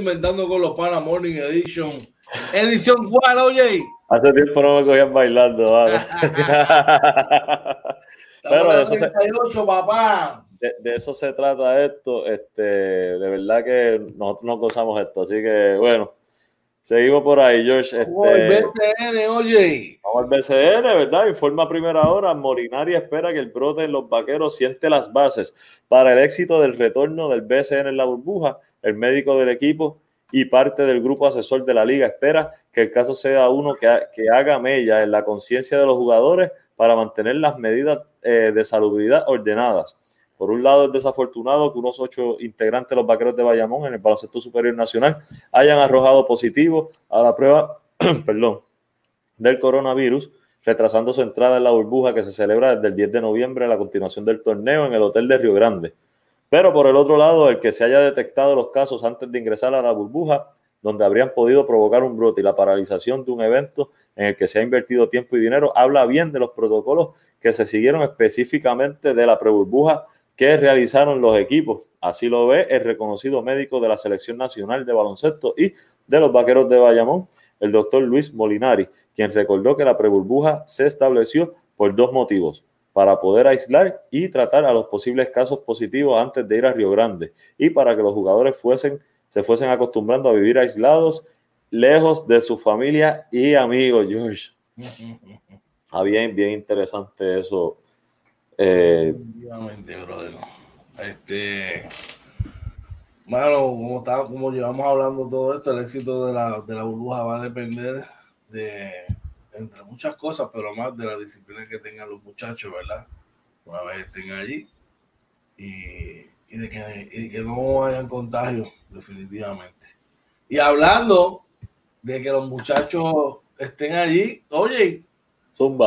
[SPEAKER 1] Inventando con los Pana Morning Edition. Edición cuál, oye.
[SPEAKER 2] Hace tiempo no me cogían bailando, vale.
[SPEAKER 1] Pero de eso, se, papá.
[SPEAKER 2] De, eso se trata esto. Este, de verdad que nosotros no gozamos esto. Así que bueno, seguimos por ahí, George. Este,
[SPEAKER 1] vamos al BCN, oye.
[SPEAKER 2] Vamos al BCN, ¿verdad? Informa a primera hora. Morinari espera que el brote en los vaqueros siente las bases para el éxito del retorno del BCN en la burbuja. El médico del equipo y parte del grupo asesor de la liga espera que el caso sea uno que, que haga mella en la conciencia de los jugadores para mantener las medidas eh, de salubridad ordenadas. Por un lado, es desafortunado que unos ocho integrantes de los vaqueros de Bayamón en el baloncesto superior nacional hayan arrojado positivo a la prueba perdón, del coronavirus, retrasando su entrada en la burbuja que se celebra desde el 10 de noviembre a la continuación del torneo en el Hotel de Río Grande. Pero por el otro lado, el que se haya detectado los casos antes de ingresar a la burbuja, donde habrían podido provocar un brote y la paralización de un evento en el que se ha invertido tiempo y dinero, habla bien de los protocolos que se siguieron específicamente de la preburbuja que realizaron los equipos. Así lo ve el reconocido médico de la Selección Nacional de Baloncesto y de los Vaqueros de Bayamón, el doctor Luis Molinari, quien recordó que la preburbuja se estableció por dos motivos para poder aislar y tratar a los posibles casos positivos antes de ir a Río Grande y para que los jugadores fuesen, se fuesen acostumbrando a vivir aislados, lejos de su familia y amigos, George. Ah, bien, bien interesante eso.
[SPEAKER 1] Eh, brother. Este, bueno, como, está, como llevamos hablando todo esto, el éxito de la, de la burbuja va a depender de entre muchas cosas, pero más de la disciplina que tengan los muchachos, ¿verdad? Una vez estén allí y, de, que, no hayan contagios, definitivamente. Y hablando de que los muchachos estén allí, oye,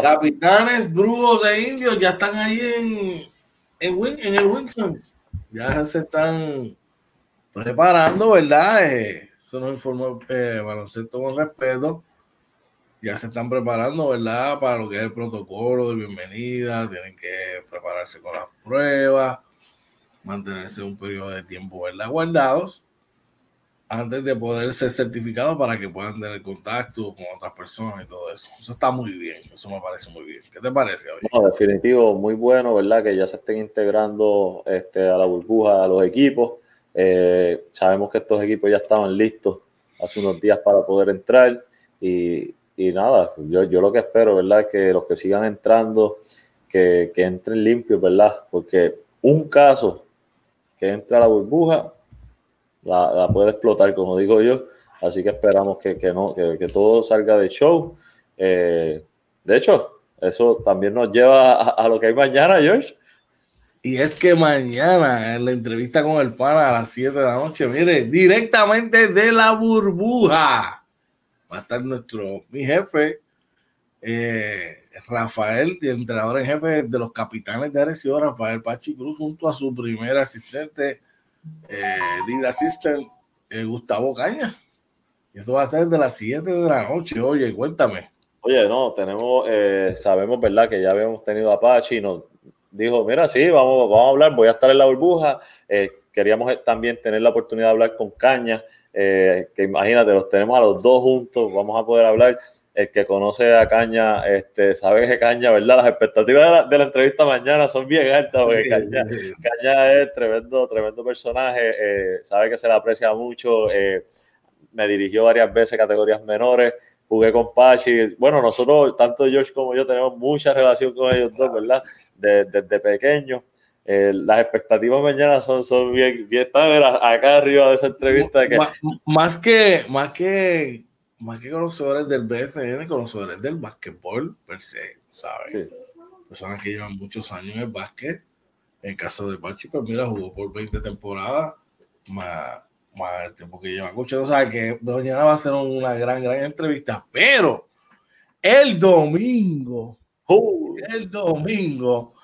[SPEAKER 1] capitanes, brujos e indios ya están allí en, en, el Winston. Ya se están preparando, ¿verdad? Eh, eso nos informó eh, baloncesto con respeto ya se están preparando, ¿verdad? Para lo que es el protocolo de bienvenida, tienen que prepararse con las pruebas, mantenerse un periodo de tiempo, ¿verdad? Guardados antes de poder ser certificados para que puedan tener contacto con otras personas y todo eso. Eso está muy bien, eso me parece muy bien. ¿Qué te parece?
[SPEAKER 2] No, definitivo, muy bueno, ¿verdad? Que ya se estén integrando este, a la burbuja, a los equipos. Eh, sabemos que estos equipos ya estaban listos hace unos días para poder entrar y, y nada, yo, yo lo que espero, ¿verdad? Que los que sigan entrando, que, que entren limpios, ¿verdad? Porque un caso que entra a la burbuja, la, puede explotar, como digo yo. Así que esperamos que, que no, que, que, todo salga de show. Eh, de hecho, eso también nos lleva a, a, lo que hay mañana, George.
[SPEAKER 1] Y es que mañana en la entrevista con el pana a las 7 de la noche, mire, directamente de la burbuja va a estar nuestro, mi jefe, eh, Rafael, el entrenador en jefe de los capitanes de Arecibo, Rafael Pachi Cruz, junto a su primer asistente, eh, lead assistant, eh, Gustavo Caña. Y eso va a ser de las 7 de la noche. Oye, cuéntame.
[SPEAKER 2] Oye, no, tenemos, eh, sabemos, ¿verdad? Que ya habíamos tenido a Pachi, nos dijo, mira, sí, vamos, vamos a hablar, voy a estar en la burbuja. queríamos también tener la oportunidad de hablar con Caña eh, que imagínate, los tenemos a los dos juntos, vamos a poder hablar. El que conoce a Caña, este, sabe que Caña, ¿verdad? Las expectativas de la, entrevista mañana son bien altas, porque Caña, Caña es tremendo, tremendo personaje, eh, sabe que se le aprecia mucho, eh, me dirigió varias veces categorías menores, jugué con Pachi. Bueno, nosotros, tanto George como yo, tenemos mucha relación con ellos dos, ¿verdad? Desde, desde pequeños. Eh, las expectativas mañana son, son bien, bien acá arriba de esa entrevista. Que...
[SPEAKER 1] Más, que, más que más que conocedores del BSN, conocedores del básquetbol per se, ¿sabes? Personas que llevan muchos años en el básquet. En el caso de Pachi, pues mira, jugó por 20 temporadas, más, más el tiempo que lleva escuchando. O sea, que mañana va a ser una gran, gran entrevista. Pero el domingo, el domingo,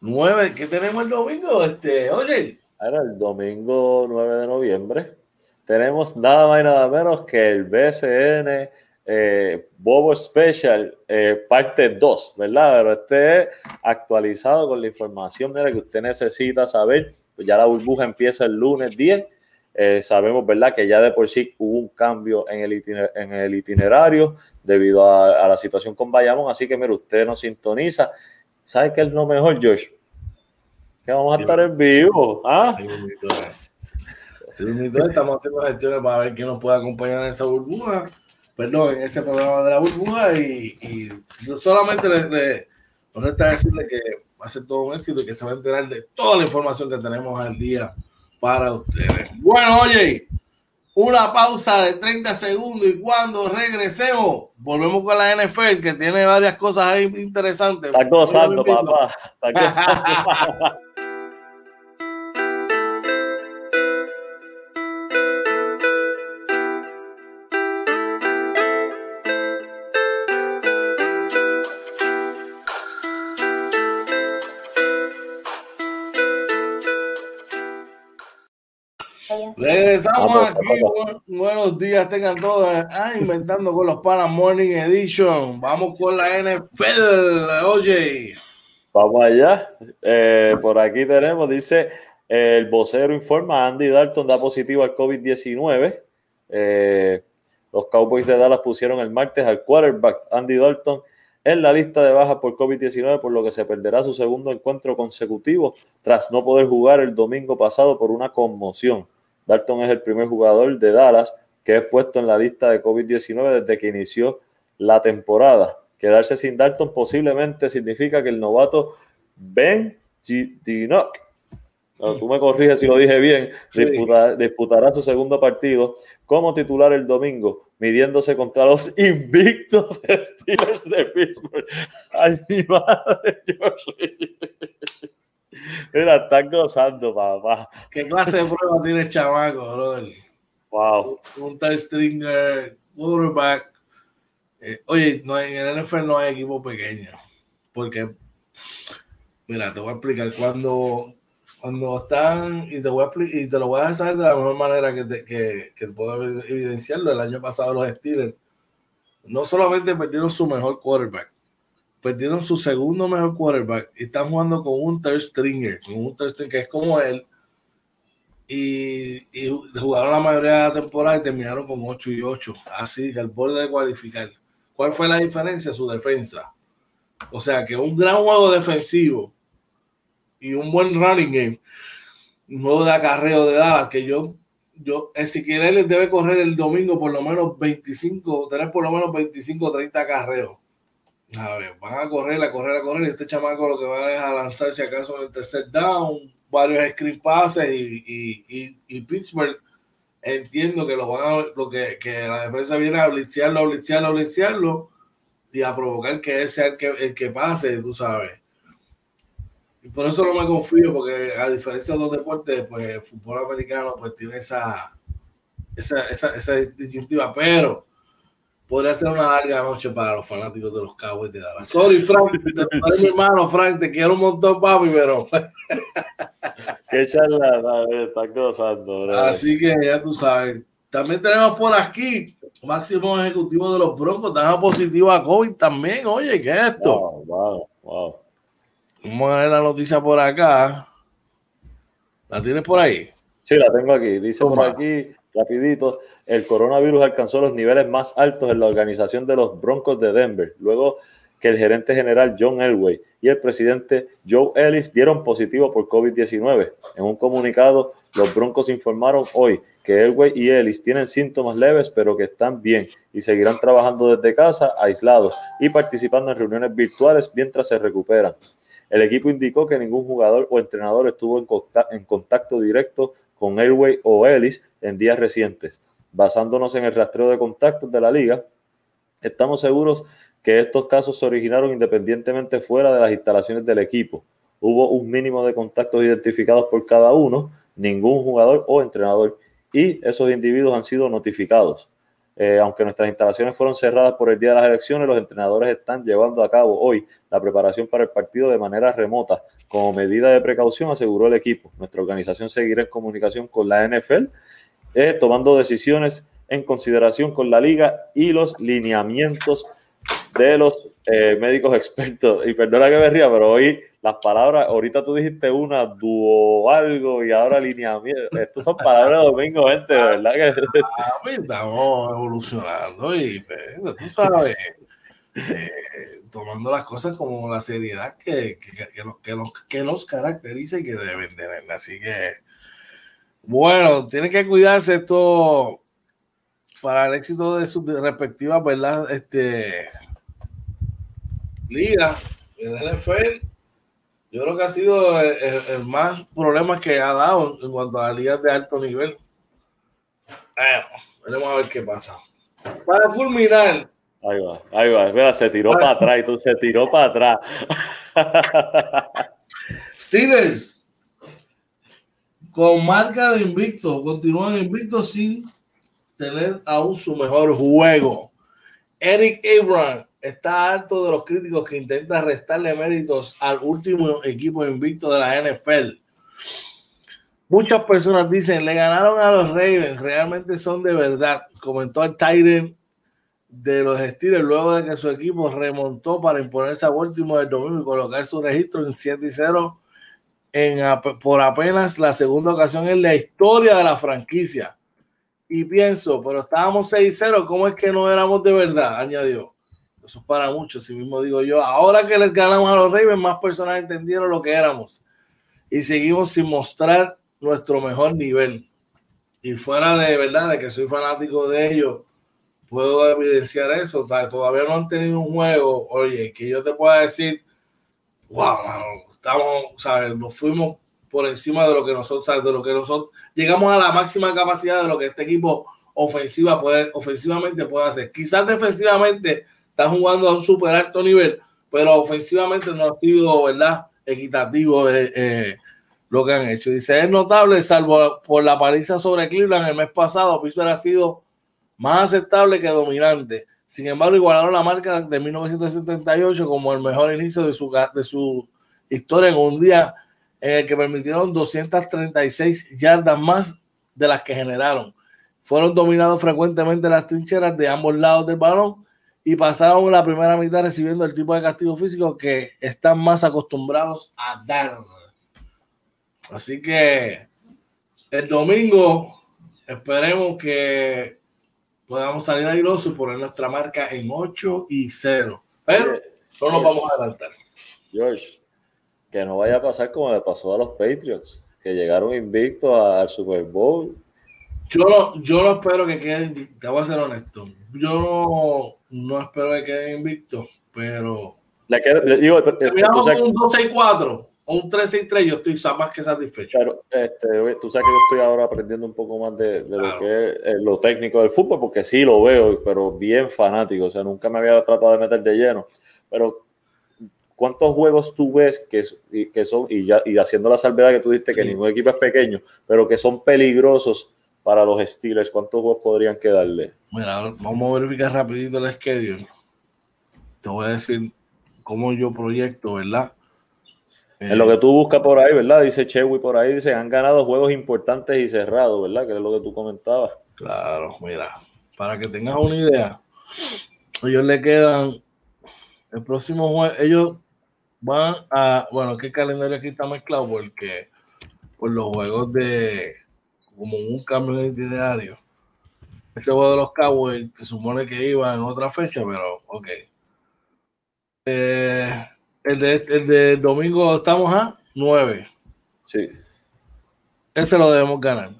[SPEAKER 1] 9, ¿qué tenemos el domingo? Este, oye.
[SPEAKER 2] Ahora, el domingo 9 de noviembre tenemos nada más y nada menos que el BCN eh, Bobo Special eh, parte 2, ¿verdad? Pero este es actualizado con la información que usted necesita saber. Pues ya la burbuja empieza el lunes 10. Eh, sabemos, ¿verdad?, que ya de por sí hubo un cambio en el, en el itinerario debido a, la situación con Bayamón. Así que, mire, usted nos sintoniza. ¿Sabe qué es lo mejor, Josh? Que vamos a estar en vivo. ¿ah?
[SPEAKER 1] estamos haciendo gestiones para ver quién nos puede acompañar en esa burbuja. Perdón, en ese programa de la burbuja. Y, y solamente le, le, nos resta decirle que va a ser todo un éxito y que se va a enterar de toda la información que tenemos al día para ustedes. Bueno, oye, una pausa de 30 segundos y cuando regresemos, volvemos con la NFL que tiene varias cosas ahí interesantes.
[SPEAKER 2] Está gozando, papá. Está gozando.
[SPEAKER 1] Regresamos aquí. buenos días, tengan todos. Ah, inventando con los panas Morning Edition. Vamos con la NFL. Oye.
[SPEAKER 2] Vamos allá. Eh, por aquí tenemos, dice el vocero informa: Andy Dalton da positivo al COVID-19. Eh, los Cowboys de Dallas pusieron el martes al quarterback Andy Dalton en la lista de bajas por COVID-19, por lo que se perderá su segundo encuentro consecutivo tras no poder jugar el domingo pasado por una conmoción. Dalton es el primer jugador de Dallas que es puesto en la lista de COVID-19 desde que inició la temporada. Quedarse sin Dalton posiblemente significa que el novato Ben Dinok, tú me corriges si lo dije bien, disputará su segundo partido como titular el domingo, midiéndose contra los invictos Steelers de Pittsburgh. Ay, mi madre, Mira, están gozando, papá.
[SPEAKER 1] ¿Qué clase de prueba tiene el chamaco, brother?
[SPEAKER 2] Wow.
[SPEAKER 1] Un tie stringer, quarterback. Eh, oye, no, en el NFL no hay equipo pequeño. Porque, mira, te voy a explicar. Cuando, cuando están, y te, voy a y te lo voy a saber de la mejor manera que, te, que, que puedo evidenciarlo. El año pasado los Steelers no solamente perdieron su mejor quarterback, perdieron su segundo mejor quarterback y están jugando con un third stringer, con un third stringer que es como él. Y, jugaron la mayoría de la temporada y terminaron con 8 y 8, así, al borde de cualificar. ¿Cuál fue la diferencia? Su defensa. O sea que un gran juego defensivo y un buen running game, un juego de acarreo de edad que yo, yo, Ezequiel debe correr el domingo por lo menos 25, tener por lo menos 25 o 30 acarreos a ver, van a correr, a correr, a correr. Y este chamaco lo que va a dejar lanzarse acaso en el tercer down, varios screen passes y, y, y, Pittsburgh entiendo que lo van a, lo que, que la defensa viene a blitzearlo, blitzearlo, blitzearlo y a provocar que él sea el que, el que pase, tú sabes. Y por eso no me confío, porque a diferencia de los deportes, pues el fútbol americano pues tiene esa, esa, esa, esa distintiva, pero podría ser una larga noche para los fanáticos de los Cowboys de Dallas. Sorry, Frank, te, mi hermano, Frank, te quiero un montón, papi, pero.
[SPEAKER 2] Qué charla, está gozando,
[SPEAKER 1] Así que ya tú sabes. También tenemos por aquí, máximo ejecutivo de los Broncos, da positivo a COVID también. Oye, ¿qué es esto?
[SPEAKER 2] Wow, wow, wow.
[SPEAKER 1] Vamos a ver la noticia por acá. ¿La tienes por ahí?
[SPEAKER 2] Sí, la tengo aquí. Dice por aquí rapidito, el coronavirus alcanzó los niveles más altos en la organización de los Broncos de Denver, luego que el gerente general John Elway y el presidente Joe Ellis dieron positivo por COVID-19. En un comunicado, los Broncos informaron hoy que Elway y Ellis tienen síntomas leves, pero que están bien y seguirán trabajando desde casa, aislados y participando en reuniones virtuales mientras se recuperan. El equipo indicó que ningún jugador o entrenador estuvo en contacto directo con Airway o Ellis en días recientes. Basándonos en el rastreo de contactos de la liga, estamos seguros que estos casos se originaron independientemente fuera de las instalaciones del equipo. Hubo un mínimo de contactos identificados por cada uno, ningún jugador o entrenador, y esos individuos han sido notificados. Eh, aunque nuestras instalaciones fueron cerradas por el día de las elecciones, los entrenadores están llevando a cabo hoy la preparación para el partido de manera remota. Como medida de precaución, aseguró el equipo. Nuestra organización seguirá en comunicación con la NFL, eh, tomando decisiones en consideración con la liga y los lineamientos de los eh, médicos expertos. Y perdona que me ría, pero hoy las palabras, ahorita tú dijiste una, dúo algo y ahora alineamiento. Estas son palabras de domingo, gente, de verdad que.
[SPEAKER 1] Ah, pues, estamos evolucionando y pues, tú sabes, eh, tomando las cosas como la seriedad que, que, que, que, nos, que nos caracteriza y que deben tener. Así que, bueno, tienen que cuidarse esto para el éxito de sus respectivas, ¿verdad? Este, liga, el NFL, yo creo que ha sido el, el, más problema que ha dado en cuanto a ligas de alto nivel. Bueno, veremos a ver qué pasa. Para culminar.
[SPEAKER 2] Ahí va, ahí va. Mira, se tiró para atrás, entonces se tiró para atrás.
[SPEAKER 1] Steelers, con marca de invicto, continúan invictos sin tener aún su mejor juego. Eric Abraham está alto de los críticos que intenta restarle méritos al último equipo invicto de la NFL. Muchas personas dicen, le ganaron a los Ravens, realmente son de verdad, comentó el Titan de los Steelers luego de que su equipo remontó para imponerse a último del domingo y colocar su registro en 7 y 0 en, por apenas la segunda ocasión en la historia de la franquicia. Y pienso, pero estábamos 6-0, ¿cómo es que no éramos de verdad? Añadió. Eso es para muchos, si mismo digo yo. Ahora que les ganamos a los Ravens, más personas entendieron lo que éramos. Y seguimos sin mostrar nuestro mejor nivel. Y fuera de verdad, de que soy fanático de ellos, puedo evidenciar eso. Todavía no han tenido un juego, oye, que yo te pueda decir, wow, estamos, ¿sabes? Nos fuimos por encima de lo que nosotros, ¿sabes? de lo que nosotros llegamos a la máxima capacidad de lo que este equipo ofensiva puede, ofensivamente puede hacer. Quizás defensivamente está jugando a un super alto nivel, pero ofensivamente no ha sido, ¿verdad? Equitativo eh, eh, lo que han hecho. Dice, es notable, salvo por la paliza sobre Cleveland el mes pasado, Pittsburgh ha sido más aceptable que dominante. Sin embargo, igualaron la marca de 1978 como el mejor inicio de su, de su historia en un día en el que permitieron 236 yardas más de las que generaron. Fueron dominados frecuentemente las trincheras de ambos lados del balón y pasaron la primera mitad recibiendo el tipo de castigo físico que están más acostumbrados a dar. Así que el domingo esperemos que podamos salir airosos y poner nuestra marca en 8 y 0. Pero no nos vamos a adelantar.
[SPEAKER 2] George, que no vaya a pasar como le pasó a los Patriots, que llegaron invictos al Super Bowl.
[SPEAKER 1] Yo no, yo no espero que queden, te voy a ser honesto, yo no, no espero que queden invictos, pero.
[SPEAKER 2] Le, quedo, le digo,
[SPEAKER 1] miramos un 2-6-4 o un 3-6-3, yo estoy más que satisfecho.
[SPEAKER 2] Claro, este, tú sabes que yo estoy ahora aprendiendo un poco más de, de claro. lo que es eh, lo técnico del fútbol, porque sí lo veo, pero bien fanático, o sea, nunca me había tratado de meter de lleno. Pero, ¿cuántos juegos tú ves que, que son, y, ya, y haciendo la salvedad que tú dijiste sí. que ningún equipo es pequeño, pero que son peligrosos? para los Steelers, ¿cuántos juegos podrían quedarle?
[SPEAKER 1] Mira, vamos a verificar rapidito el schedule. Te voy a decir cómo yo proyecto, ¿verdad?
[SPEAKER 2] En eh, lo que tú buscas por ahí, ¿verdad? Dice Chewy por ahí, dice, han ganado juegos importantes y cerrados, ¿verdad? Que es lo que tú comentabas.
[SPEAKER 1] Claro, mira, para que tengas una idea, ellos le quedan el próximo juego, ellos van a, bueno, que el calendario aquí está mezclado porque por los juegos de como un cambio de itinerario. Ese juego de los Cowboys se supone que iba en otra fecha, pero ok. Eh, el, de, el de domingo estamos a 9.
[SPEAKER 2] Sí.
[SPEAKER 1] Ese lo debemos ganar.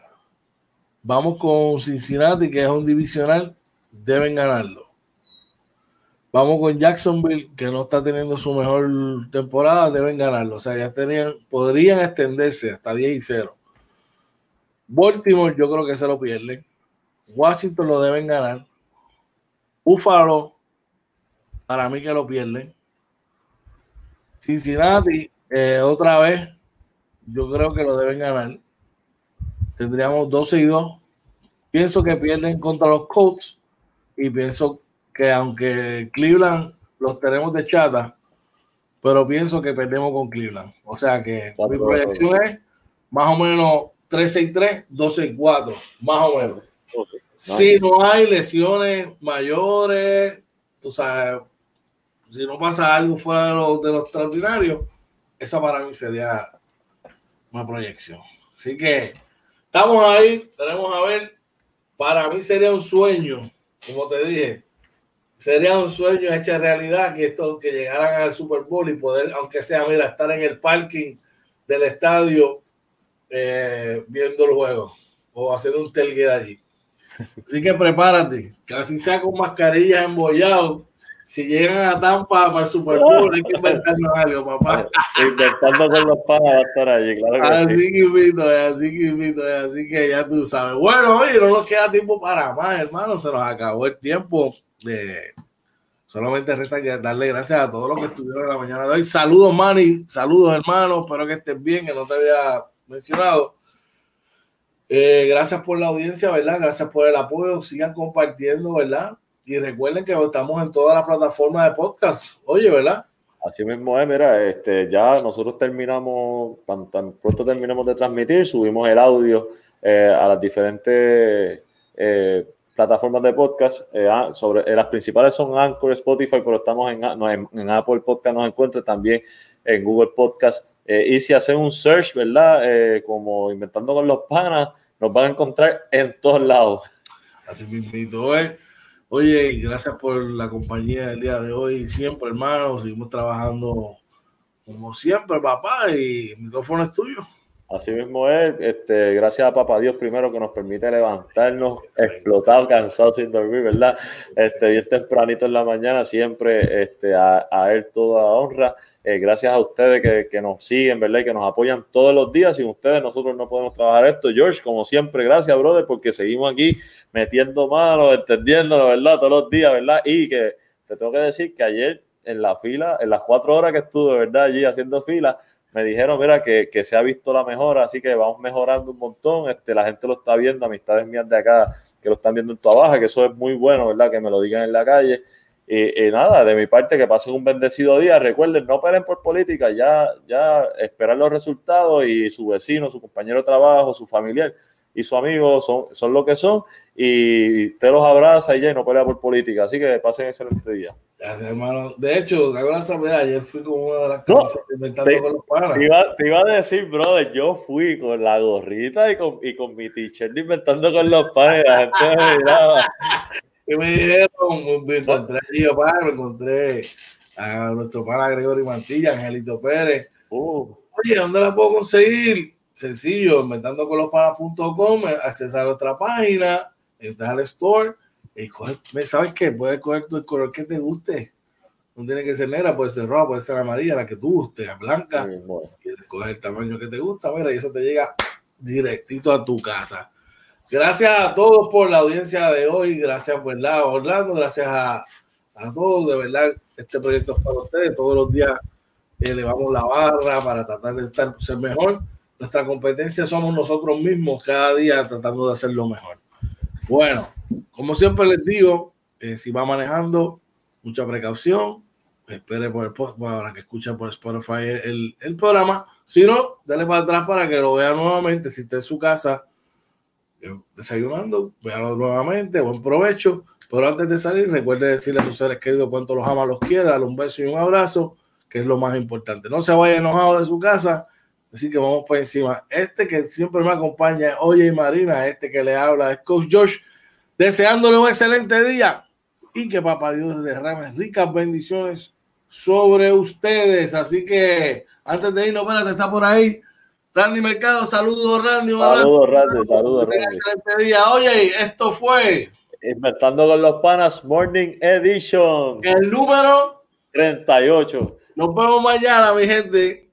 [SPEAKER 1] Vamos con Cincinnati, que es un divisional, deben ganarlo. Vamos con Jacksonville, que no está teniendo su mejor temporada, deben ganarlo. O sea, ya tenían, podrían extenderse hasta 10 y 0. Baltimore yo creo que se lo pierden. Washington lo deben ganar. Buffalo, para mí que lo pierden. Cincinnati, eh, otra vez, yo creo que lo deben ganar. Tendríamos 12 y 2. Pienso que pierden contra los Colts y pienso que aunque Cleveland los tenemos de chata, pero pienso que perdemos con Cleveland. O sea que mi proyección es más o menos 363, 264, más o menos. Okay. Si no hay lesiones mayores, tú sabes, si no pasa algo fuera de lo, de lo extraordinario, esa para mí sería una proyección. Así que estamos ahí, tenemos a ver. Para mí sería un sueño, como te dije, sería un sueño hecha realidad que esto que llegaran al Super Bowl y poder, aunque sea, mira, estar en el parking del estadio eh, viendo el juego o haciendo un tailgate allí. Así que prepárate, que así sea con mascarillas embollados. Si llegan a Tampa para el Super Bowl, hay que inventarnos algo, papá.
[SPEAKER 2] Inventando con los panas va a estar allí, claro que
[SPEAKER 1] así
[SPEAKER 2] sí.
[SPEAKER 1] que invito, así que invito, así que ya tú sabes. Bueno, oye, no nos queda tiempo para más, hermano. Se nos acabó el tiempo. Solamente resta que darle gracias a todos los que estuvieron en la mañana de hoy. Saludos, Manny. Saludos, hermano. Espero que estés bien, que no te había mencionado. Eh, gracias por la audiencia, ¿verdad? Gracias por el apoyo. Sigan compartiendo, ¿verdad? Y recuerden que estamos en todas las plataformas de podcast. Oye, ¿verdad?
[SPEAKER 2] Así mismo es, mira, este, ya nosotros terminamos, tan, tan pronto terminamos de transmitir, subimos el audio eh, a las diferentes eh, plataformas de podcast. eh, ah, sobre, eh, las principales son Anchor, Spotify, pero estamos en, no, en, en Apple Podcast, nos encuentra también en Google Podcast. Eh, y si hacen un search, ¿verdad? Eh, como Inventando con los Panas, nos van a encontrar en todos lados.
[SPEAKER 1] Así mismo es. Oye, gracias por la compañía del día de hoy. Siempre, hermano, seguimos trabajando como siempre, papá, y el micrófono es tuyo.
[SPEAKER 2] Así mismo es, este, gracias a Papá Dios primero que nos permite levantarnos explotados, cansados sin dormir, ¿verdad? Este, bien tempranito en la mañana, siempre este, a, a Él toda honra. Eh, gracias a ustedes que, que, nos siguen, ¿verdad? Y que nos apoyan todos los días. Sin ustedes nosotros no podemos trabajar esto. George, como siempre, gracias, brother, porque seguimos aquí metiendo manos, entendiendo, ¿verdad? Todos los días, ¿verdad? Y que te tengo que decir que ayer en la fila, en las cuatro horas que estuve, ¿verdad? Allí haciendo fila, me dijeron, mira, que, que, se ha visto la mejora, así que vamos mejorando un montón, este, la gente lo está viendo, amistades mías de acá que lo están viendo en tu baja, que eso es muy bueno, ¿verdad? Que me lo digan en la calle. Y, y, nada, de mi parte, que pasen un bendecido día. Recuerden, no peleen por política, ya, ya esperar los resultados y su vecino, su compañero de trabajo, su familiar y su amigo son, son lo que son y usted los abraza y ya y no pelea por política. Así que pasen excelente día.
[SPEAKER 1] Gracias, hermano. De hecho, te ayer fui con una de las camisas no, inventando
[SPEAKER 2] te,
[SPEAKER 1] con los panas.
[SPEAKER 2] Te iba, te iba, a decir, brother, yo fui con la gorrita y con, y con mi t-shirt inventando con los panes. La gente me miraba.
[SPEAKER 1] Y me dijeron, me encontré a papá, me encontré a nuestro pana Gregorio Mantilla, Angelito Pérez.
[SPEAKER 2] Uh.
[SPEAKER 1] Oye, ¿dónde la puedo conseguir? Sencillo, inventando con los panas.com, accesar a nuestra página, entrar al store y coger, ¿sabes qué? Puedes coger el color que te guste. No tiene que ser negra, puede ser roja, puede ser amarilla, la que tú guste, blanca. Sí, bueno. Y coger el tamaño que te gusta, mira, y eso te llega directito a tu casa. Gracias a todos por la audiencia de hoy. Gracias, ¿verdad, Orlando? Gracias a, a todos. De verdad, este proyecto es para ustedes. Todos los días elevamos la barra para tratar de estar, ser mejor. Nuestra competencia somos nosotros mismos cada día tratando de hacerlo mejor. Bueno, como siempre les digo, eh, si va manejando, mucha precaución. Espere por el post para que escuchen por Spotify el, el programa. Si no, dale para atrás para que lo vea nuevamente. Si está en su casa desayunando, véanlo nuevamente, buen provecho. Pero antes de salir, recuerde decirle a sus seres queridos cuánto los ama, los quiere, darle un beso y un abrazo, que es lo más importante. No se vaya enojado de su casa, así que vamos por encima. Este que siempre me acompaña Oye y Marina, este que le habla es Coach George, deseándole un excelente día y que Papá Dios derrame ricas bendiciones sobre ustedes. Así que antes de irnos, espérate, está por ahí. Randy Mercado, saludos Randy.
[SPEAKER 2] Saludos Randy, saludos Randy.
[SPEAKER 1] Excelente día. Oye, esto fue
[SPEAKER 2] Inventando con los Panas Morning Edition.
[SPEAKER 1] El número
[SPEAKER 2] 38.
[SPEAKER 1] Nos vemos mañana, mi gente.